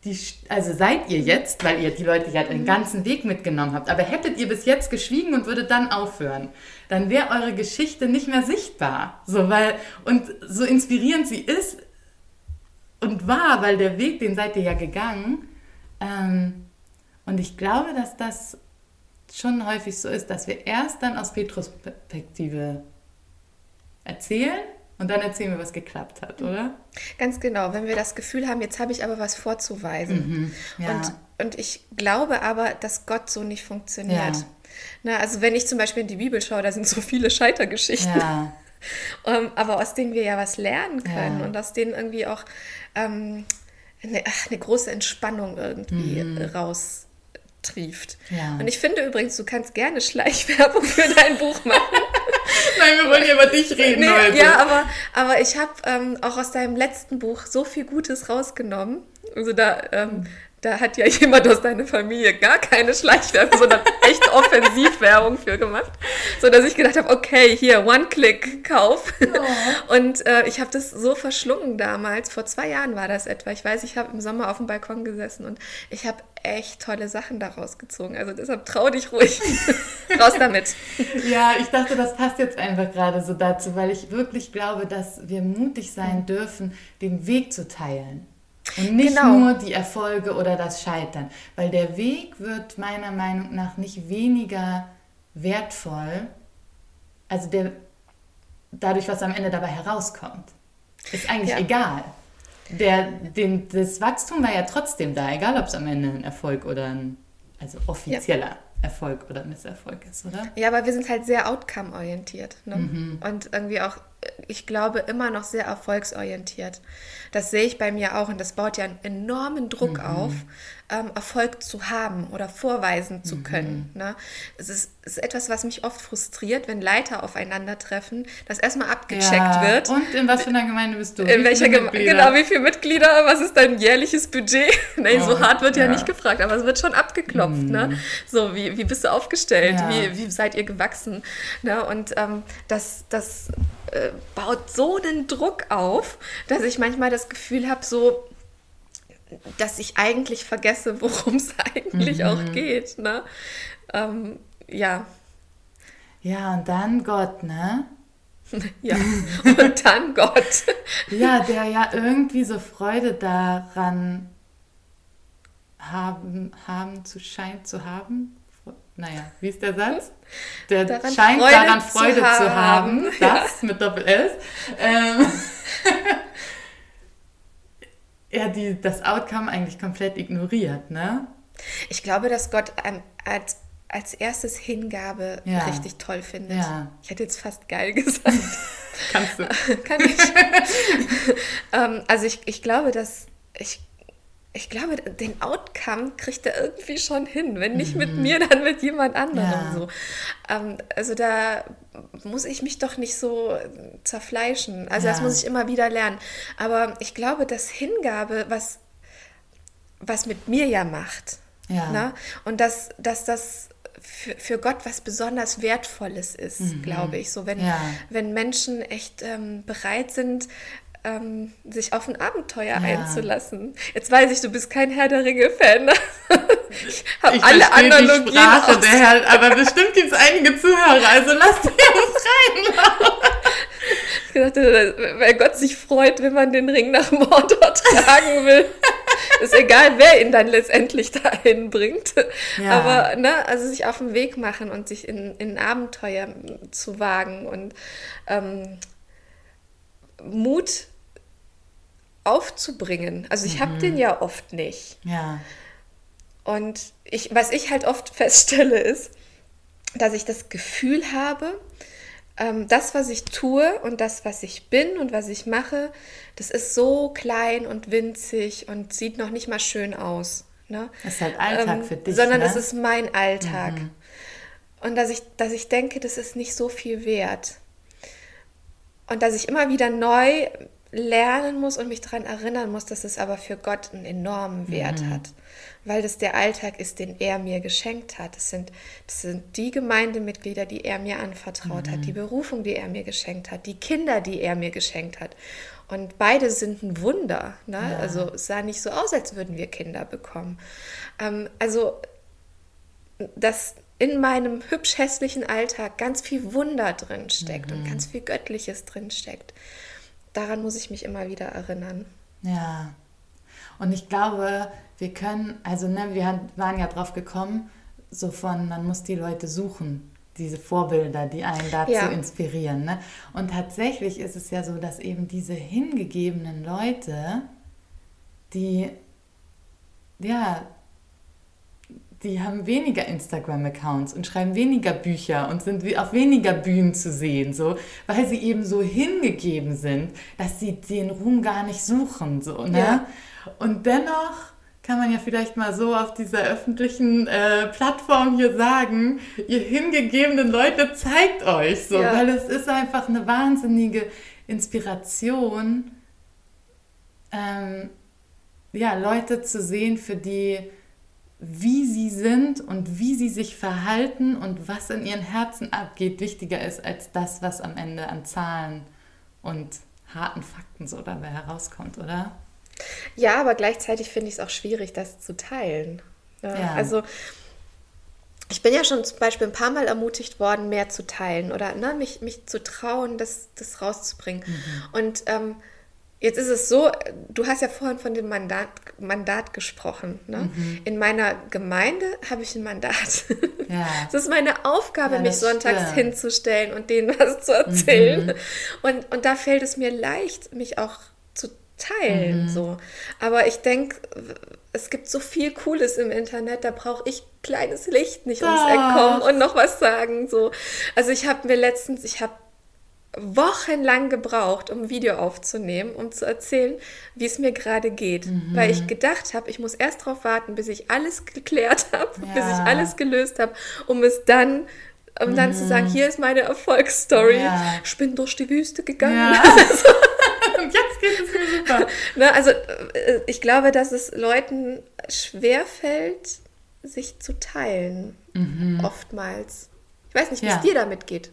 die, also seid ihr jetzt, weil ihr die Leute ja den ganzen Weg mitgenommen habt, aber hättet ihr bis jetzt geschwiegen und würdet dann aufhören, dann wäre eure Geschichte nicht mehr sichtbar. So, weil, und so inspirierend sie ist und war, weil der Weg, den seid ihr ja gegangen. Ähm, und ich glaube, dass das schon häufig so ist, dass wir erst dann aus Retrospektive erzählen und dann erzählen wir, was geklappt hat, oder? Ganz genau, wenn wir das Gefühl haben, jetzt habe ich aber was vorzuweisen. Mhm, ja. und, und ich glaube aber, dass Gott so nicht funktioniert. Ja. Na, also wenn ich zum Beispiel in die Bibel schaue, da sind so viele Scheitergeschichten. Ja. um, ähm, aber aus denen wir ja was lernen können und aus denen irgendwie auch ähm, eine, eine, große Entspannung irgendwie mhm. raustrieft. Und ich finde übrigens, du kannst gerne Schleichwerbung für dein Buch machen. Nein, wir wollen ja über dich reden nee, heute. Ja, aber, aber ich habe ähm, auch aus deinem letzten Buch so viel Gutes rausgenommen. Also da, ähm, da hat ja jemand aus deiner Familie gar keine Schleichwerbung, sondern echt Offensivwerbung für gemacht. So dass ich gedacht habe, okay, hier, One-Click-Kauf. Oh. Und äh, ich habe das so verschlungen damals. Vor zwei Jahren war das etwa. Ich weiß, ich habe im Sommer auf dem Balkon gesessen und ich habe echt tolle Sachen daraus gezogen. Also deshalb trau dich ruhig. Raus damit. Ja, ich dachte, das passt jetzt einfach gerade so dazu, weil ich wirklich glaube, dass wir mutig sein dürfen, den Weg zu teilen. Und nicht genau. nur die Erfolge oder das Scheitern. Weil der Weg wird meiner Meinung nach nicht weniger wertvoll, also der, dadurch, was am Ende dabei herauskommt. Ist eigentlich ja. egal. Der, den, das Wachstum war ja trotzdem da, egal ob es am Ende ein Erfolg oder ein also offizieller ja. Erfolg oder Misserfolg ist, oder? Ja, aber wir sind halt sehr outcome-orientiert. Ne? Mhm. Und irgendwie auch ich glaube, immer noch sehr erfolgsorientiert. Das sehe ich bei mir auch und das baut ja einen enormen Druck mhm. auf, ähm, Erfolg zu haben oder vorweisen zu mhm. können. Ne? Es ist, ist, etwas, was mich oft frustriert, wenn Leiter aufeinandertreffen, dass erstmal abgecheckt ja. wird. Und in was für einer Gemeinde bist du? In welcher Gemeinde? Genau, wie viele Mitglieder? Was ist dein jährliches Budget? nee, oh, so hart wird ja. ja. nicht gefragt, aber es wird schon abgeklopft. Ne? Mhm. Ne? So, wie, wie bist du aufgestellt? Ja. Wie, wie seid ihr gewachsen? Ne? Und ähm, das, das äh, baut so einen Druck auf, dass ich manchmal das Gefühl habe, so, dass ich eigentlich vergesse, worum es eigentlich mhm. auch geht. Ne? Ähm, ja. Ja, und dann Gott, ne? ja, und dann Gott. ja, der ja irgendwie so Freude daran haben, haben zu scheint zu haben. Naja, wie ist der Satz? Der daran scheint Freude daran Freude zu haben. Zu haben das ja. mit Doppel-S. Ähm, ja, die, das Outcome eigentlich komplett ignoriert, ne? Ich glaube, dass Gott als, als erstes Hingabe ja. richtig toll findet. Ja. Ich hätte jetzt fast geil gesagt. Kannst du. Kann ich. ähm, also ich, ich glaube, dass ich ich glaube, den Outcome kriegt er irgendwie schon hin. Wenn nicht mhm. mit mir, dann mit jemand anderem ja. so. Ähm, also da muss ich mich doch nicht so zerfleischen. Also ja. das muss ich immer wieder lernen. Aber ich glaube, dass Hingabe, was, was mit mir ja macht. Ja. Ne? Und dass, dass das für, für Gott was besonders Wertvolles ist, mhm. glaube ich. So, wenn, ja. wenn Menschen echt ähm, bereit sind, ähm, sich auf ein Abenteuer ja. einzulassen. Jetzt weiß ich, du bist kein Herr der Ringe-Fan. ich habe alle Analogien. Die Sprache der Herr, aber bestimmt gibt es einige Zuhörer, also lass die uns rein. ich dachte, weil Gott sich freut, wenn man den Ring nach Mordor tragen will. ist egal, wer ihn dann letztendlich dahin bringt. Ja. Aber, ne, also sich auf den Weg machen und sich in, in Abenteuer zu wagen und ähm, Mut aufzubringen. Also ich mhm. habe den ja oft nicht. Ja. Und ich, was ich halt oft feststelle, ist, dass ich das Gefühl habe, ähm, das, was ich tue und das, was ich bin und was ich mache, das ist so klein und winzig und sieht noch nicht mal schön aus. Ne? Das ist halt Alltag ähm, für dich. Sondern ne? es ist mein Alltag. Mhm. Und dass ich, dass ich denke, das ist nicht so viel wert. Und dass ich immer wieder neu lernen muss und mich daran erinnern muss, dass es aber für Gott einen enormen Wert mhm. hat, weil das der Alltag ist, den er mir geschenkt hat. Das sind, das sind die Gemeindemitglieder, die er mir anvertraut mhm. hat, die Berufung, die er mir geschenkt hat, die Kinder, die er mir geschenkt hat. Und beide sind ein Wunder. Ne? Ja. Also es sah nicht so aus, als würden wir Kinder bekommen. Ähm, also, dass in meinem hübsch hässlichen Alltag ganz viel Wunder drin steckt mhm. und ganz viel Göttliches drin steckt daran muss ich mich immer wieder erinnern. Ja. Und ich glaube, wir können, also ne, wir waren ja drauf gekommen, so von, man muss die Leute suchen, diese Vorbilder, die einen dazu ja. inspirieren. Ne? Und tatsächlich ist es ja so, dass eben diese hingegebenen Leute, die ja die haben weniger Instagram-Accounts und schreiben weniger Bücher und sind auf weniger Bühnen zu sehen, so, weil sie eben so hingegeben sind, dass sie den Ruhm gar nicht suchen. So, ne? Ja. Und dennoch kann man ja vielleicht mal so auf dieser öffentlichen äh, Plattform hier sagen, ihr hingegebenen Leute zeigt euch so, ja. weil es ist einfach eine wahnsinnige Inspiration, ähm, ja, Leute zu sehen, für die wie sie sind und wie sie sich verhalten und was in ihren Herzen abgeht, wichtiger ist als das, was am Ende an Zahlen und harten Fakten so dabei herauskommt, oder? Ja, aber gleichzeitig finde ich es auch schwierig, das zu teilen. Ja, ja. Also ich bin ja schon zum Beispiel ein paar Mal ermutigt worden, mehr zu teilen oder ne, mich, mich zu trauen, das, das rauszubringen. Mhm. Und ähm, Jetzt ist es so, du hast ja vorhin von dem Mandat, Mandat gesprochen. Ne? Mhm. In meiner Gemeinde habe ich ein Mandat. Ja. Es ist meine Aufgabe, ja, mich sonntags stimmt. hinzustellen und denen was zu erzählen. Mhm. Und, und da fällt es mir leicht, mich auch zu teilen. Mhm. So. Aber ich denke, es gibt so viel Cooles im Internet, da brauche ich kleines Licht nicht ums Eck kommen und noch was sagen. So. Also ich habe mir letztens, ich habe wochenlang gebraucht, um ein Video aufzunehmen, um zu erzählen, wie es mir gerade geht. Mhm. Weil ich gedacht habe, ich muss erst darauf warten, bis ich alles geklärt habe, ja. bis ich alles gelöst habe, um es dann um dann zu sagen, mhm. hier ist meine Erfolgsstory. Ja. Ich bin durch die Wüste gegangen. Ja. Und jetzt geht es mir super. Ne, also äh, ich glaube, dass es Leuten schwerfällt, sich zu teilen. Mhm. Oftmals. Ich weiß nicht, wie ja. es dir damit geht.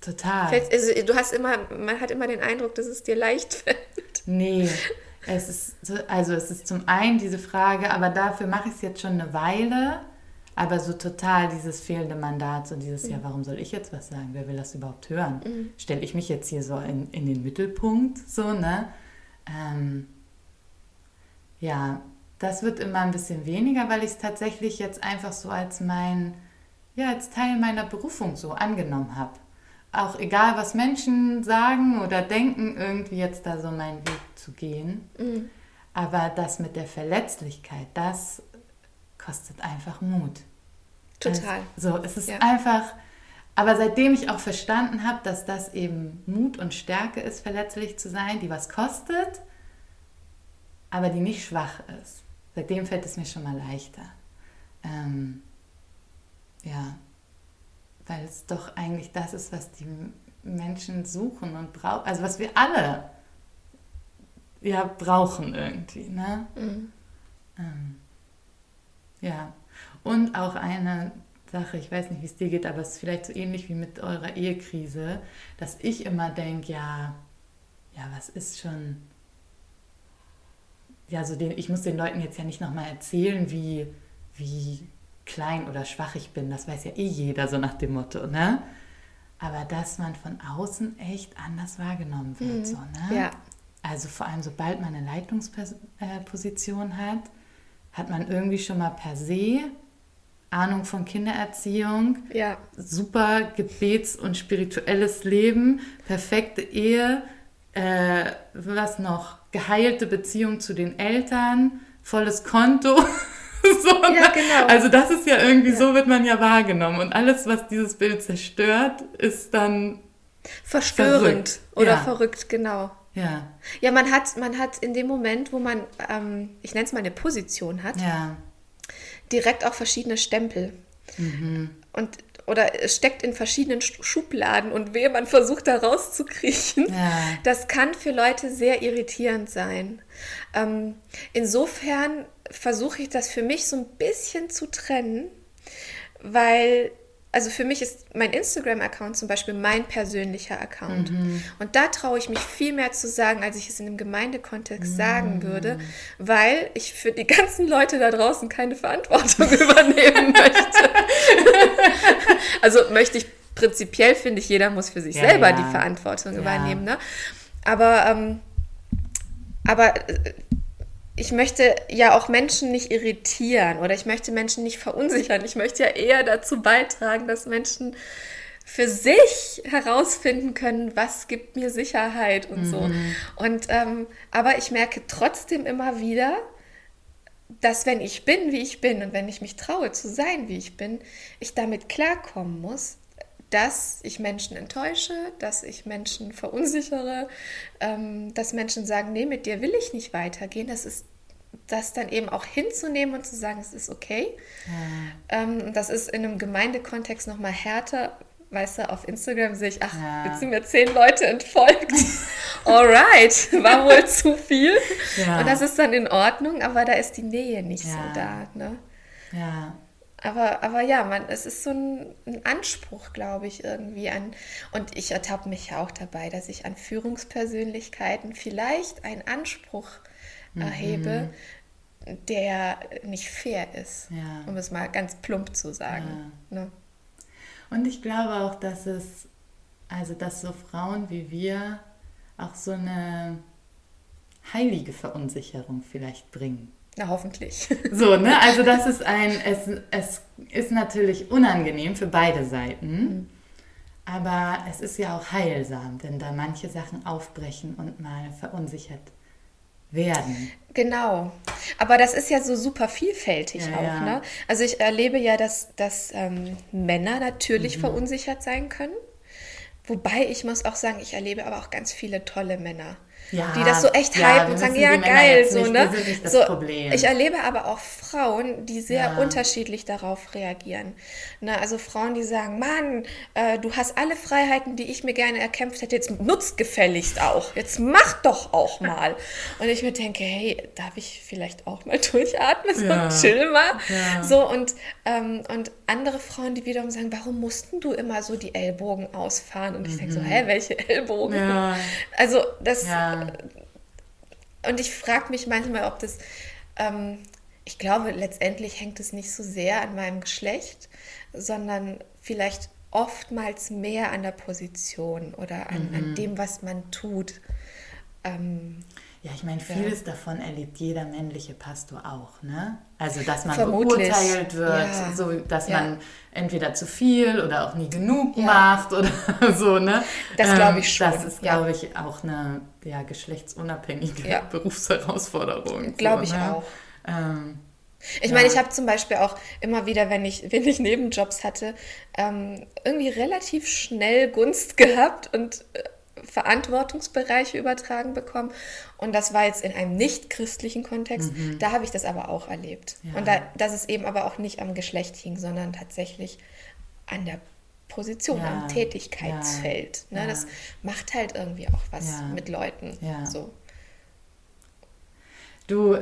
Total. Also, du hast immer, man hat immer den Eindruck, dass es dir leicht fällt. Nee. Es ist, also es ist zum einen diese Frage, aber dafür mache ich es jetzt schon eine Weile, aber so total dieses fehlende Mandat, so dieses, mhm. ja, warum soll ich jetzt was sagen? Wer will das überhaupt hören? Mhm. Stelle ich mich jetzt hier so in, in den Mittelpunkt, so, ne? Ähm, ja, das wird immer ein bisschen weniger, weil ich es tatsächlich jetzt einfach so als mein, ja, als Teil meiner Berufung so angenommen habe auch egal, was Menschen sagen oder denken, irgendwie jetzt da so meinen Weg zu gehen. Mhm. Aber das mit der Verletzlichkeit, das kostet einfach Mut. Total. Also, so, es ist ja. einfach, aber seitdem ich auch verstanden habe, dass das eben Mut und Stärke ist, verletzlich zu sein, die was kostet, aber die nicht schwach ist. seitdem fällt es mir schon mal leichter. Ähm, ja, weil es doch eigentlich das ist, was die Menschen suchen und brauchen, also was wir alle ja brauchen irgendwie, ne? Mhm. Ähm, ja, und auch eine Sache, ich weiß nicht, wie es dir geht, aber es ist vielleicht so ähnlich wie mit eurer Ehekrise, dass ich immer denke, ja, ja, was ist schon, ja, so den, ich muss den Leuten jetzt ja nicht nochmal erzählen, wie, wie klein oder schwach ich bin, das weiß ja eh jeder, so nach dem Motto, ne? Aber dass man von außen echt anders wahrgenommen wird, mhm. so, ne? Ja. Also vor allem, sobald man eine Leitungsposition hat, hat man irgendwie schon mal per se Ahnung von Kindererziehung, ja. super Gebets- und spirituelles Leben, perfekte Ehe, äh, was noch? Geheilte Beziehung zu den Eltern, volles Konto. so, ja, genau. Also das ist ja irgendwie, ja. so wird man ja wahrgenommen. Und alles, was dieses Bild zerstört, ist dann verstörend verrückt. oder ja. verrückt, genau. Ja. Ja, man hat, man hat in dem Moment, wo man, ähm, ich nenne es mal eine Position hat, ja. direkt auch verschiedene Stempel. Mhm. Und oder es steckt in verschiedenen Schubladen und wehe, man versucht da rauszukriechen. Ja. Das kann für Leute sehr irritierend sein. Ähm, insofern versuche ich das für mich so ein bisschen zu trennen, weil also für mich ist mein Instagram-Account zum Beispiel mein persönlicher Account. Mhm. Und da traue ich mich viel mehr zu sagen, als ich es in einem Gemeindekontext mhm. sagen würde, weil ich für die ganzen Leute da draußen keine Verantwortung übernehmen möchte. also möchte ich prinzipiell, finde ich, jeder muss für sich ja, selber ja. die Verantwortung ja. übernehmen. Ne? Aber, ähm, aber äh, ich möchte ja auch Menschen nicht irritieren oder ich möchte Menschen nicht verunsichern. Ich möchte ja eher dazu beitragen, dass Menschen für sich herausfinden können, was gibt mir Sicherheit und mhm. so. Und ähm, aber ich merke trotzdem immer wieder, dass wenn ich bin, wie ich bin und wenn ich mich traue zu sein, wie ich bin, ich damit klarkommen muss, dass ich Menschen enttäusche, dass ich Menschen verunsichere, ähm, dass Menschen sagen, nee, mit dir will ich nicht weitergehen. Das ist das dann eben auch hinzunehmen und zu sagen, es ist okay. Ja. Ähm, das ist in einem Gemeindekontext nochmal härter. Weißt du, auf Instagram sehe ich, ach, ja. jetzt sind mir zehn Leute entfolgt. Alright, war wohl zu viel. Ja. Und das ist dann in Ordnung, aber da ist die Nähe nicht so da. Ne? Ja. Aber, aber ja, man, es ist so ein, ein Anspruch, glaube ich, irgendwie an. Und ich ertappe mich ja auch dabei, dass ich an Führungspersönlichkeiten vielleicht einen Anspruch mhm. erhebe, der nicht fair ist, ja. um es mal ganz plump zu sagen. Ja. Ne? Und ich glaube auch, dass es, also dass so Frauen wie wir auch so eine heilige Verunsicherung vielleicht bringen. Na, hoffentlich. So, ne? Also das ist ein, es, es ist natürlich unangenehm für beide Seiten, mhm. aber es ist ja auch heilsam, wenn da manche Sachen aufbrechen und mal verunsichert werden. Genau. Aber das ist ja so super vielfältig ja, auch. Ja. Ne? Also ich erlebe ja, dass, dass ähm, Männer natürlich mhm. verunsichert sein können. Wobei ich muss auch sagen, ich erlebe aber auch ganz viele tolle Männer ja, die das so echt ja, hypen und sagen, ja geil, so, nicht, ne? so, Problem. Ich erlebe aber auch Frauen, die sehr ja. unterschiedlich darauf reagieren. Ne? Also Frauen, die sagen, Mann, äh, du hast alle Freiheiten, die ich mir gerne erkämpft hätte, jetzt nutzt gefälligst auch. Jetzt mach doch auch mal. und ich mir denke, hey, darf ich vielleicht auch mal durchatmen so ja. chill mal? So und, ähm, und andere Frauen, die wiederum sagen, warum mussten du immer so die Ellbogen ausfahren? Und ich mhm. denke so, hä, welche Ellbogen? Also das und ich frage mich manchmal, ob das, ähm, ich glaube, letztendlich hängt es nicht so sehr an meinem Geschlecht, sondern vielleicht oftmals mehr an der Position oder an, mhm. an dem, was man tut. Ähm, ja, ich meine, vieles ja. davon erlebt jeder männliche Pastor auch, ne? Also, dass man Vermutlich. beurteilt wird, ja. so, dass ja. man entweder zu viel oder auch nie genug macht oder so, ne? Das glaube ich schon. Das ist, glaube ich, auch eine ja, geschlechtsunabhängige Berufsherausforderung. Glaube so, ich ne? auch. Ähm, ich meine, ich habe zum Beispiel auch immer wieder, wenn ich, wenn ich Nebenjobs hatte, ähm, irgendwie relativ schnell Gunst gehabt und äh, Verantwortungsbereiche übertragen bekommen. Und das war jetzt in einem nicht-christlichen Kontext. Mhm. Da habe ich das aber auch erlebt. Ja. Und da, dass es eben aber auch nicht am Geschlecht hing, sondern tatsächlich an der Position, Ja. am Tätigkeitsfeld. Ja. Ne? Das macht halt irgendwie auch was mit Leuten. Ja. So. Du,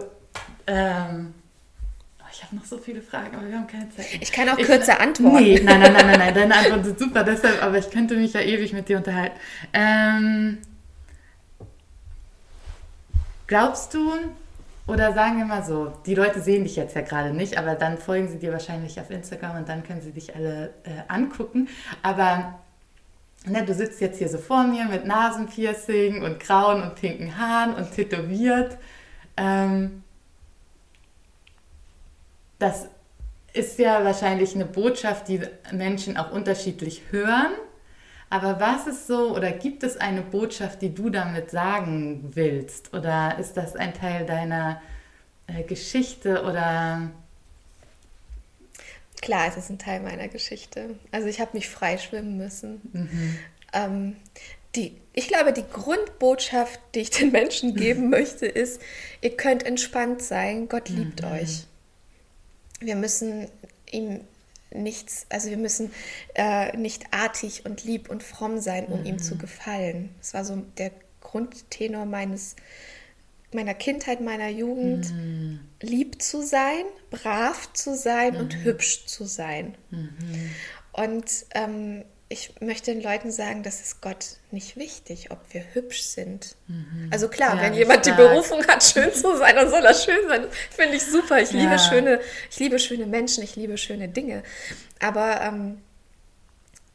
ähm, ich habe noch so viele Fragen, aber wir haben keine Zeit. Ich kann auch kürzer antworten. Nee, nein, nein, nein, nein, nein, deine Antworten sind super, deshalb, aber ich könnte mich ja ewig mit dir unterhalten. Ähm, glaubst du, oder sagen wir mal so, die Leute sehen dich jetzt ja gerade nicht, aber dann folgen sie dir wahrscheinlich auf Instagram und dann können sie dich alle äh, angucken. Aber ne, du sitzt jetzt hier so vor mir mit Nasenpiercing und grauen und pinken Haaren und tätowiert. Ähm, das ist ja wahrscheinlich eine Botschaft, die Menschen auch unterschiedlich hören. Aber was ist so, oder gibt es eine Botschaft, die du damit sagen willst? Oder ist das ein Teil deiner äh, Geschichte oder Klar, es ist ein Teil meiner Geschichte. Also ich habe mich freischwimmen müssen. Ähm, die, ich glaube, die Grundbotschaft, die ich den Menschen geben möchte, ist, ihr könnt entspannt sein, Gott liebt euch. Wir müssen ihm nichts, also wir müssen äh, nicht artig und lieb und fromm sein, um ihm zu gefallen. Das war so der Grundtenor meines meiner Kindheit, meiner Jugend, lieb zu sein, brav zu sein und hübsch zu sein. Und ähm, ich möchte den Leuten sagen, das ist Gott nicht wichtig, ob wir hübsch sind. Also klar, Ja, wenn jemand die stark. Berufung hat, schön zu sein, dann soll er schön sein. Das Finde ich super. Ich liebe Ja. schöne, ich liebe schöne Menschen, ich liebe schöne Dinge. Aber, ähm,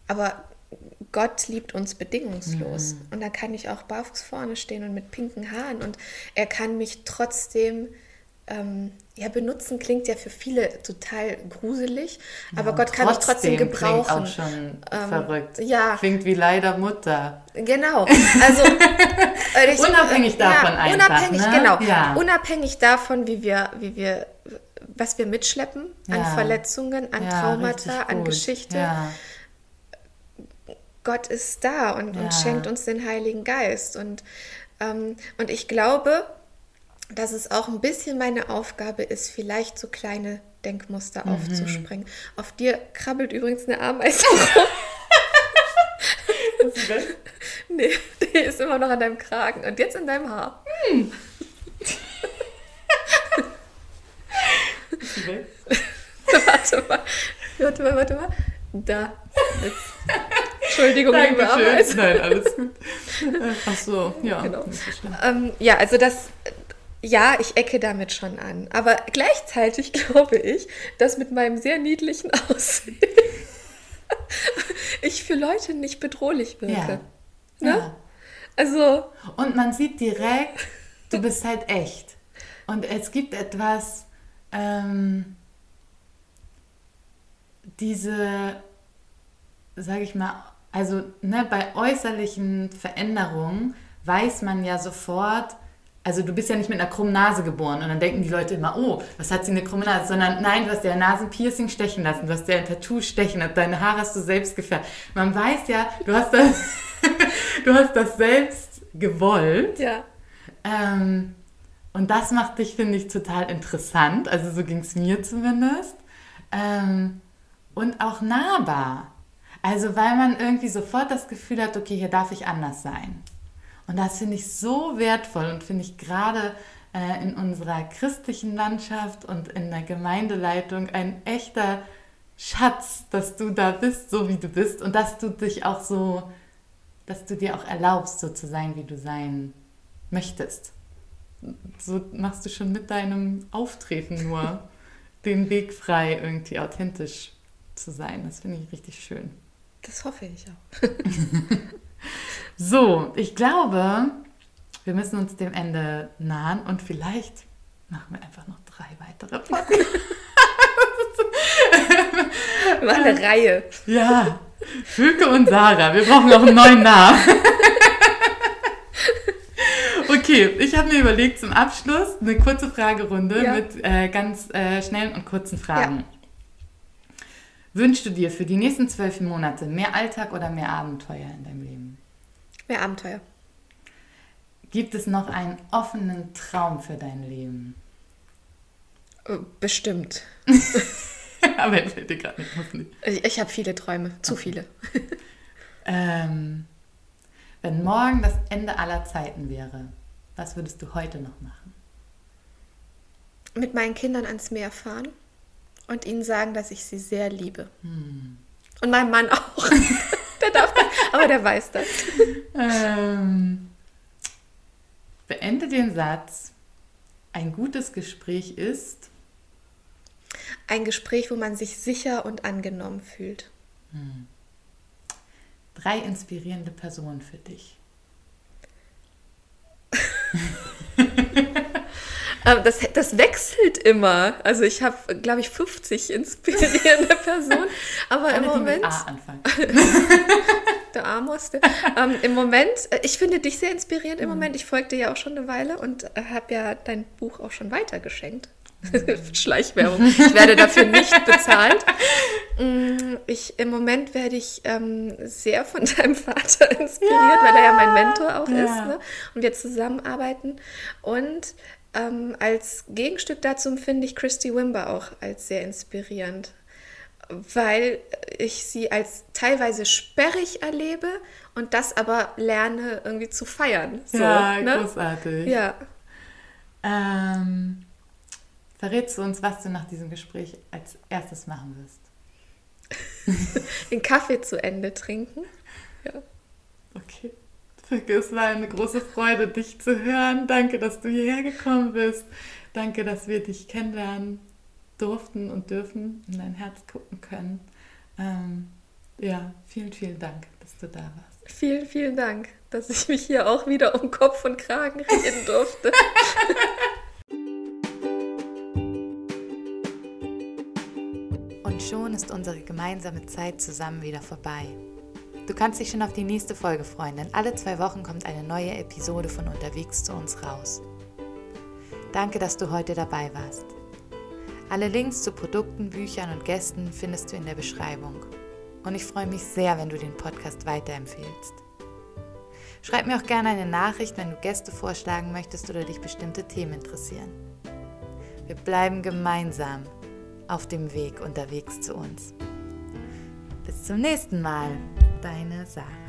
aber Gott liebt uns bedingungslos. Und da kann ich auch barfuß vorne stehen und mit pinken Haaren. Und er kann mich trotzdem ähm, ja, benutzen, klingt ja für viele total gruselig. aber Ja, Gott kann mich trotzdem klingt gebrauchen. auch schon Ähm, verrückt. ja. Klingt wie leider Mutter. Genau. Also äh, ich, Unabhängig davon ja, einfach, Unabhängig, ne? genau. Ja. Unabhängig davon, wie wir, wie wir, was wir mitschleppen an. Verletzungen, an Traumata, an. Geschichte. Gott ist da und, und schenkt uns den Heiligen Geist. Und, ähm, und ich glaube, dass es auch ein bisschen meine Aufgabe ist, vielleicht so kleine Denkmuster Mhm. aufzuspringen. Auf dir krabbelt übrigens eine Ameise rum. nee, die ist immer noch an deinem Kragen und jetzt in deinem Haar. warte mal, warte mal, warte mal. Da. Jetzt. Entschuldigung, liebe Dankeschön. Ameise. Nein, alles gut. Ach so, ja. Genau. Ähm, ja, also das, ja, ich ecke damit schon an. Aber gleichzeitig glaube ich, dass mit meinem sehr niedlichen Aussehen ich für Leute nicht bedrohlich wirke. Ja. Ne? Ja. Also, Und man sieht direkt, du bist halt echt. Und es gibt etwas, ähm, diese, sag ich mal, also ne, bei äußerlichen Veränderungen weiß man ja sofort, also du bist ja nicht mit einer krummen Nase geboren und dann denken die Leute immer, oh, was hat sie eine krumme Nase, sondern nein, du hast dir ein Nasenpiercing stechen lassen, du hast dir ein Tattoo stechen lassen, deine Haare hast du selbst gefärbt. Man weiß ja, du hast das, du hast das selbst gewollt. ja. Ähm, und das macht dich, finde ich, total interessant. Also so ging es mir zumindest. Ähm, und auch nahbar. Also weil man irgendwie sofort das Gefühl hat, okay, hier darf ich anders sein. Und das finde ich so wertvoll und finde ich gerade äh, in unserer christlichen Landschaft und in der Gemeindeleitung ein echter Schatz, dass du da bist, so wie du bist und dass du dich auch so, dass du dir auch erlaubst, so zu sein, wie du sein möchtest. So machst du schon mit deinem Auftreten nur den Weg frei, irgendwie authentisch zu sein. Das finde ich richtig schön. Das hoffe ich auch. So, ich glaube, wir müssen uns dem Ende nahen und vielleicht machen wir einfach noch drei weitere Podcasts. War eine Reihe. Ja, Füke und Sarah, wir brauchen auch einen neuen Namen. Okay, ich habe mir überlegt zum Abschluss eine kurze Fragerunde Ja. mit äh, ganz äh, schnellen und kurzen Fragen. Wünschst du dir für die nächsten zwölf Monate mehr Alltag oder mehr Abenteuer in deinem Leben? Mehr Abenteuer. Gibt es noch einen offenen Traum für dein Leben? Äh, bestimmt. Aber er fällt dir gerade nicht, muss nicht. Ich, ich habe viele Träume, zu okay. viele. ähm, wenn morgen das Ende aller Zeiten wäre, was würdest du heute noch machen? Mit meinen Kindern ans Meer fahren und ihnen sagen, dass ich sie sehr liebe. Hm. Und meinem Mann auch. der darf das, aber der weiß das. Ähm, beende den Satz. Ein gutes Gespräch ist ein Gespräch, wo man sich sicher und angenommen fühlt. Hm. Drei inspirierende Personen für dich. das, das wechselt immer. Also ich habe, glaube ich, 50 inspirierende Personen. Aber Alle, im Moment. Mit A anfangen. der A musste. Ähm, Im Moment, äh, ich finde dich sehr inspirierend im mhm. Moment. Ich folgte ja auch schon eine Weile und äh, habe ja dein Buch auch schon weitergeschenkt. Schleichwerbung. Ich werde dafür nicht bezahlt. Mm, ich, Im Moment werde ich ähm, sehr von deinem Vater inspiriert, ja. weil er ja mein Mentor auch ja. ist. Ne? Und wir zusammenarbeiten. Und ähm, als Gegenstück dazu finde ich Christy Wimber auch als sehr inspirierend, weil ich sie als teilweise sperrig erlebe und das aber lerne irgendwie zu feiern. So, ja, ne? großartig. Ja. Ähm, Verrätst du uns, was du nach diesem Gespräch als erstes machen wirst? Den Kaffee zu Ende trinken. Ja. Okay. Es war eine große Freude, dich zu hören. Danke, dass du hierher gekommen bist. Danke, dass wir dich kennenlernen durften und dürfen, in dein Herz gucken können. Ähm, ja, vielen, vielen Dank, dass du da warst. Vielen, vielen Dank, dass ich mich hier auch wieder um Kopf und Kragen reden durfte. schon ist unsere gemeinsame Zeit zusammen wieder vorbei. Du kannst dich schon auf die nächste Folge freuen, denn alle zwei Wochen kommt eine neue Episode von Unterwegs zu uns raus. Danke, dass du heute dabei warst. Alle Links zu Produkten, Büchern und Gästen findest du in der Beschreibung. Und ich freue mich sehr, wenn du den Podcast weiterempfehlst. Schreib mir auch gerne eine Nachricht, wenn du Gäste vorschlagen möchtest oder dich bestimmte Themen interessieren. Wir bleiben gemeinsam auf dem Weg unterwegs zu uns. Bis zum nächsten Mal, deine Sarah.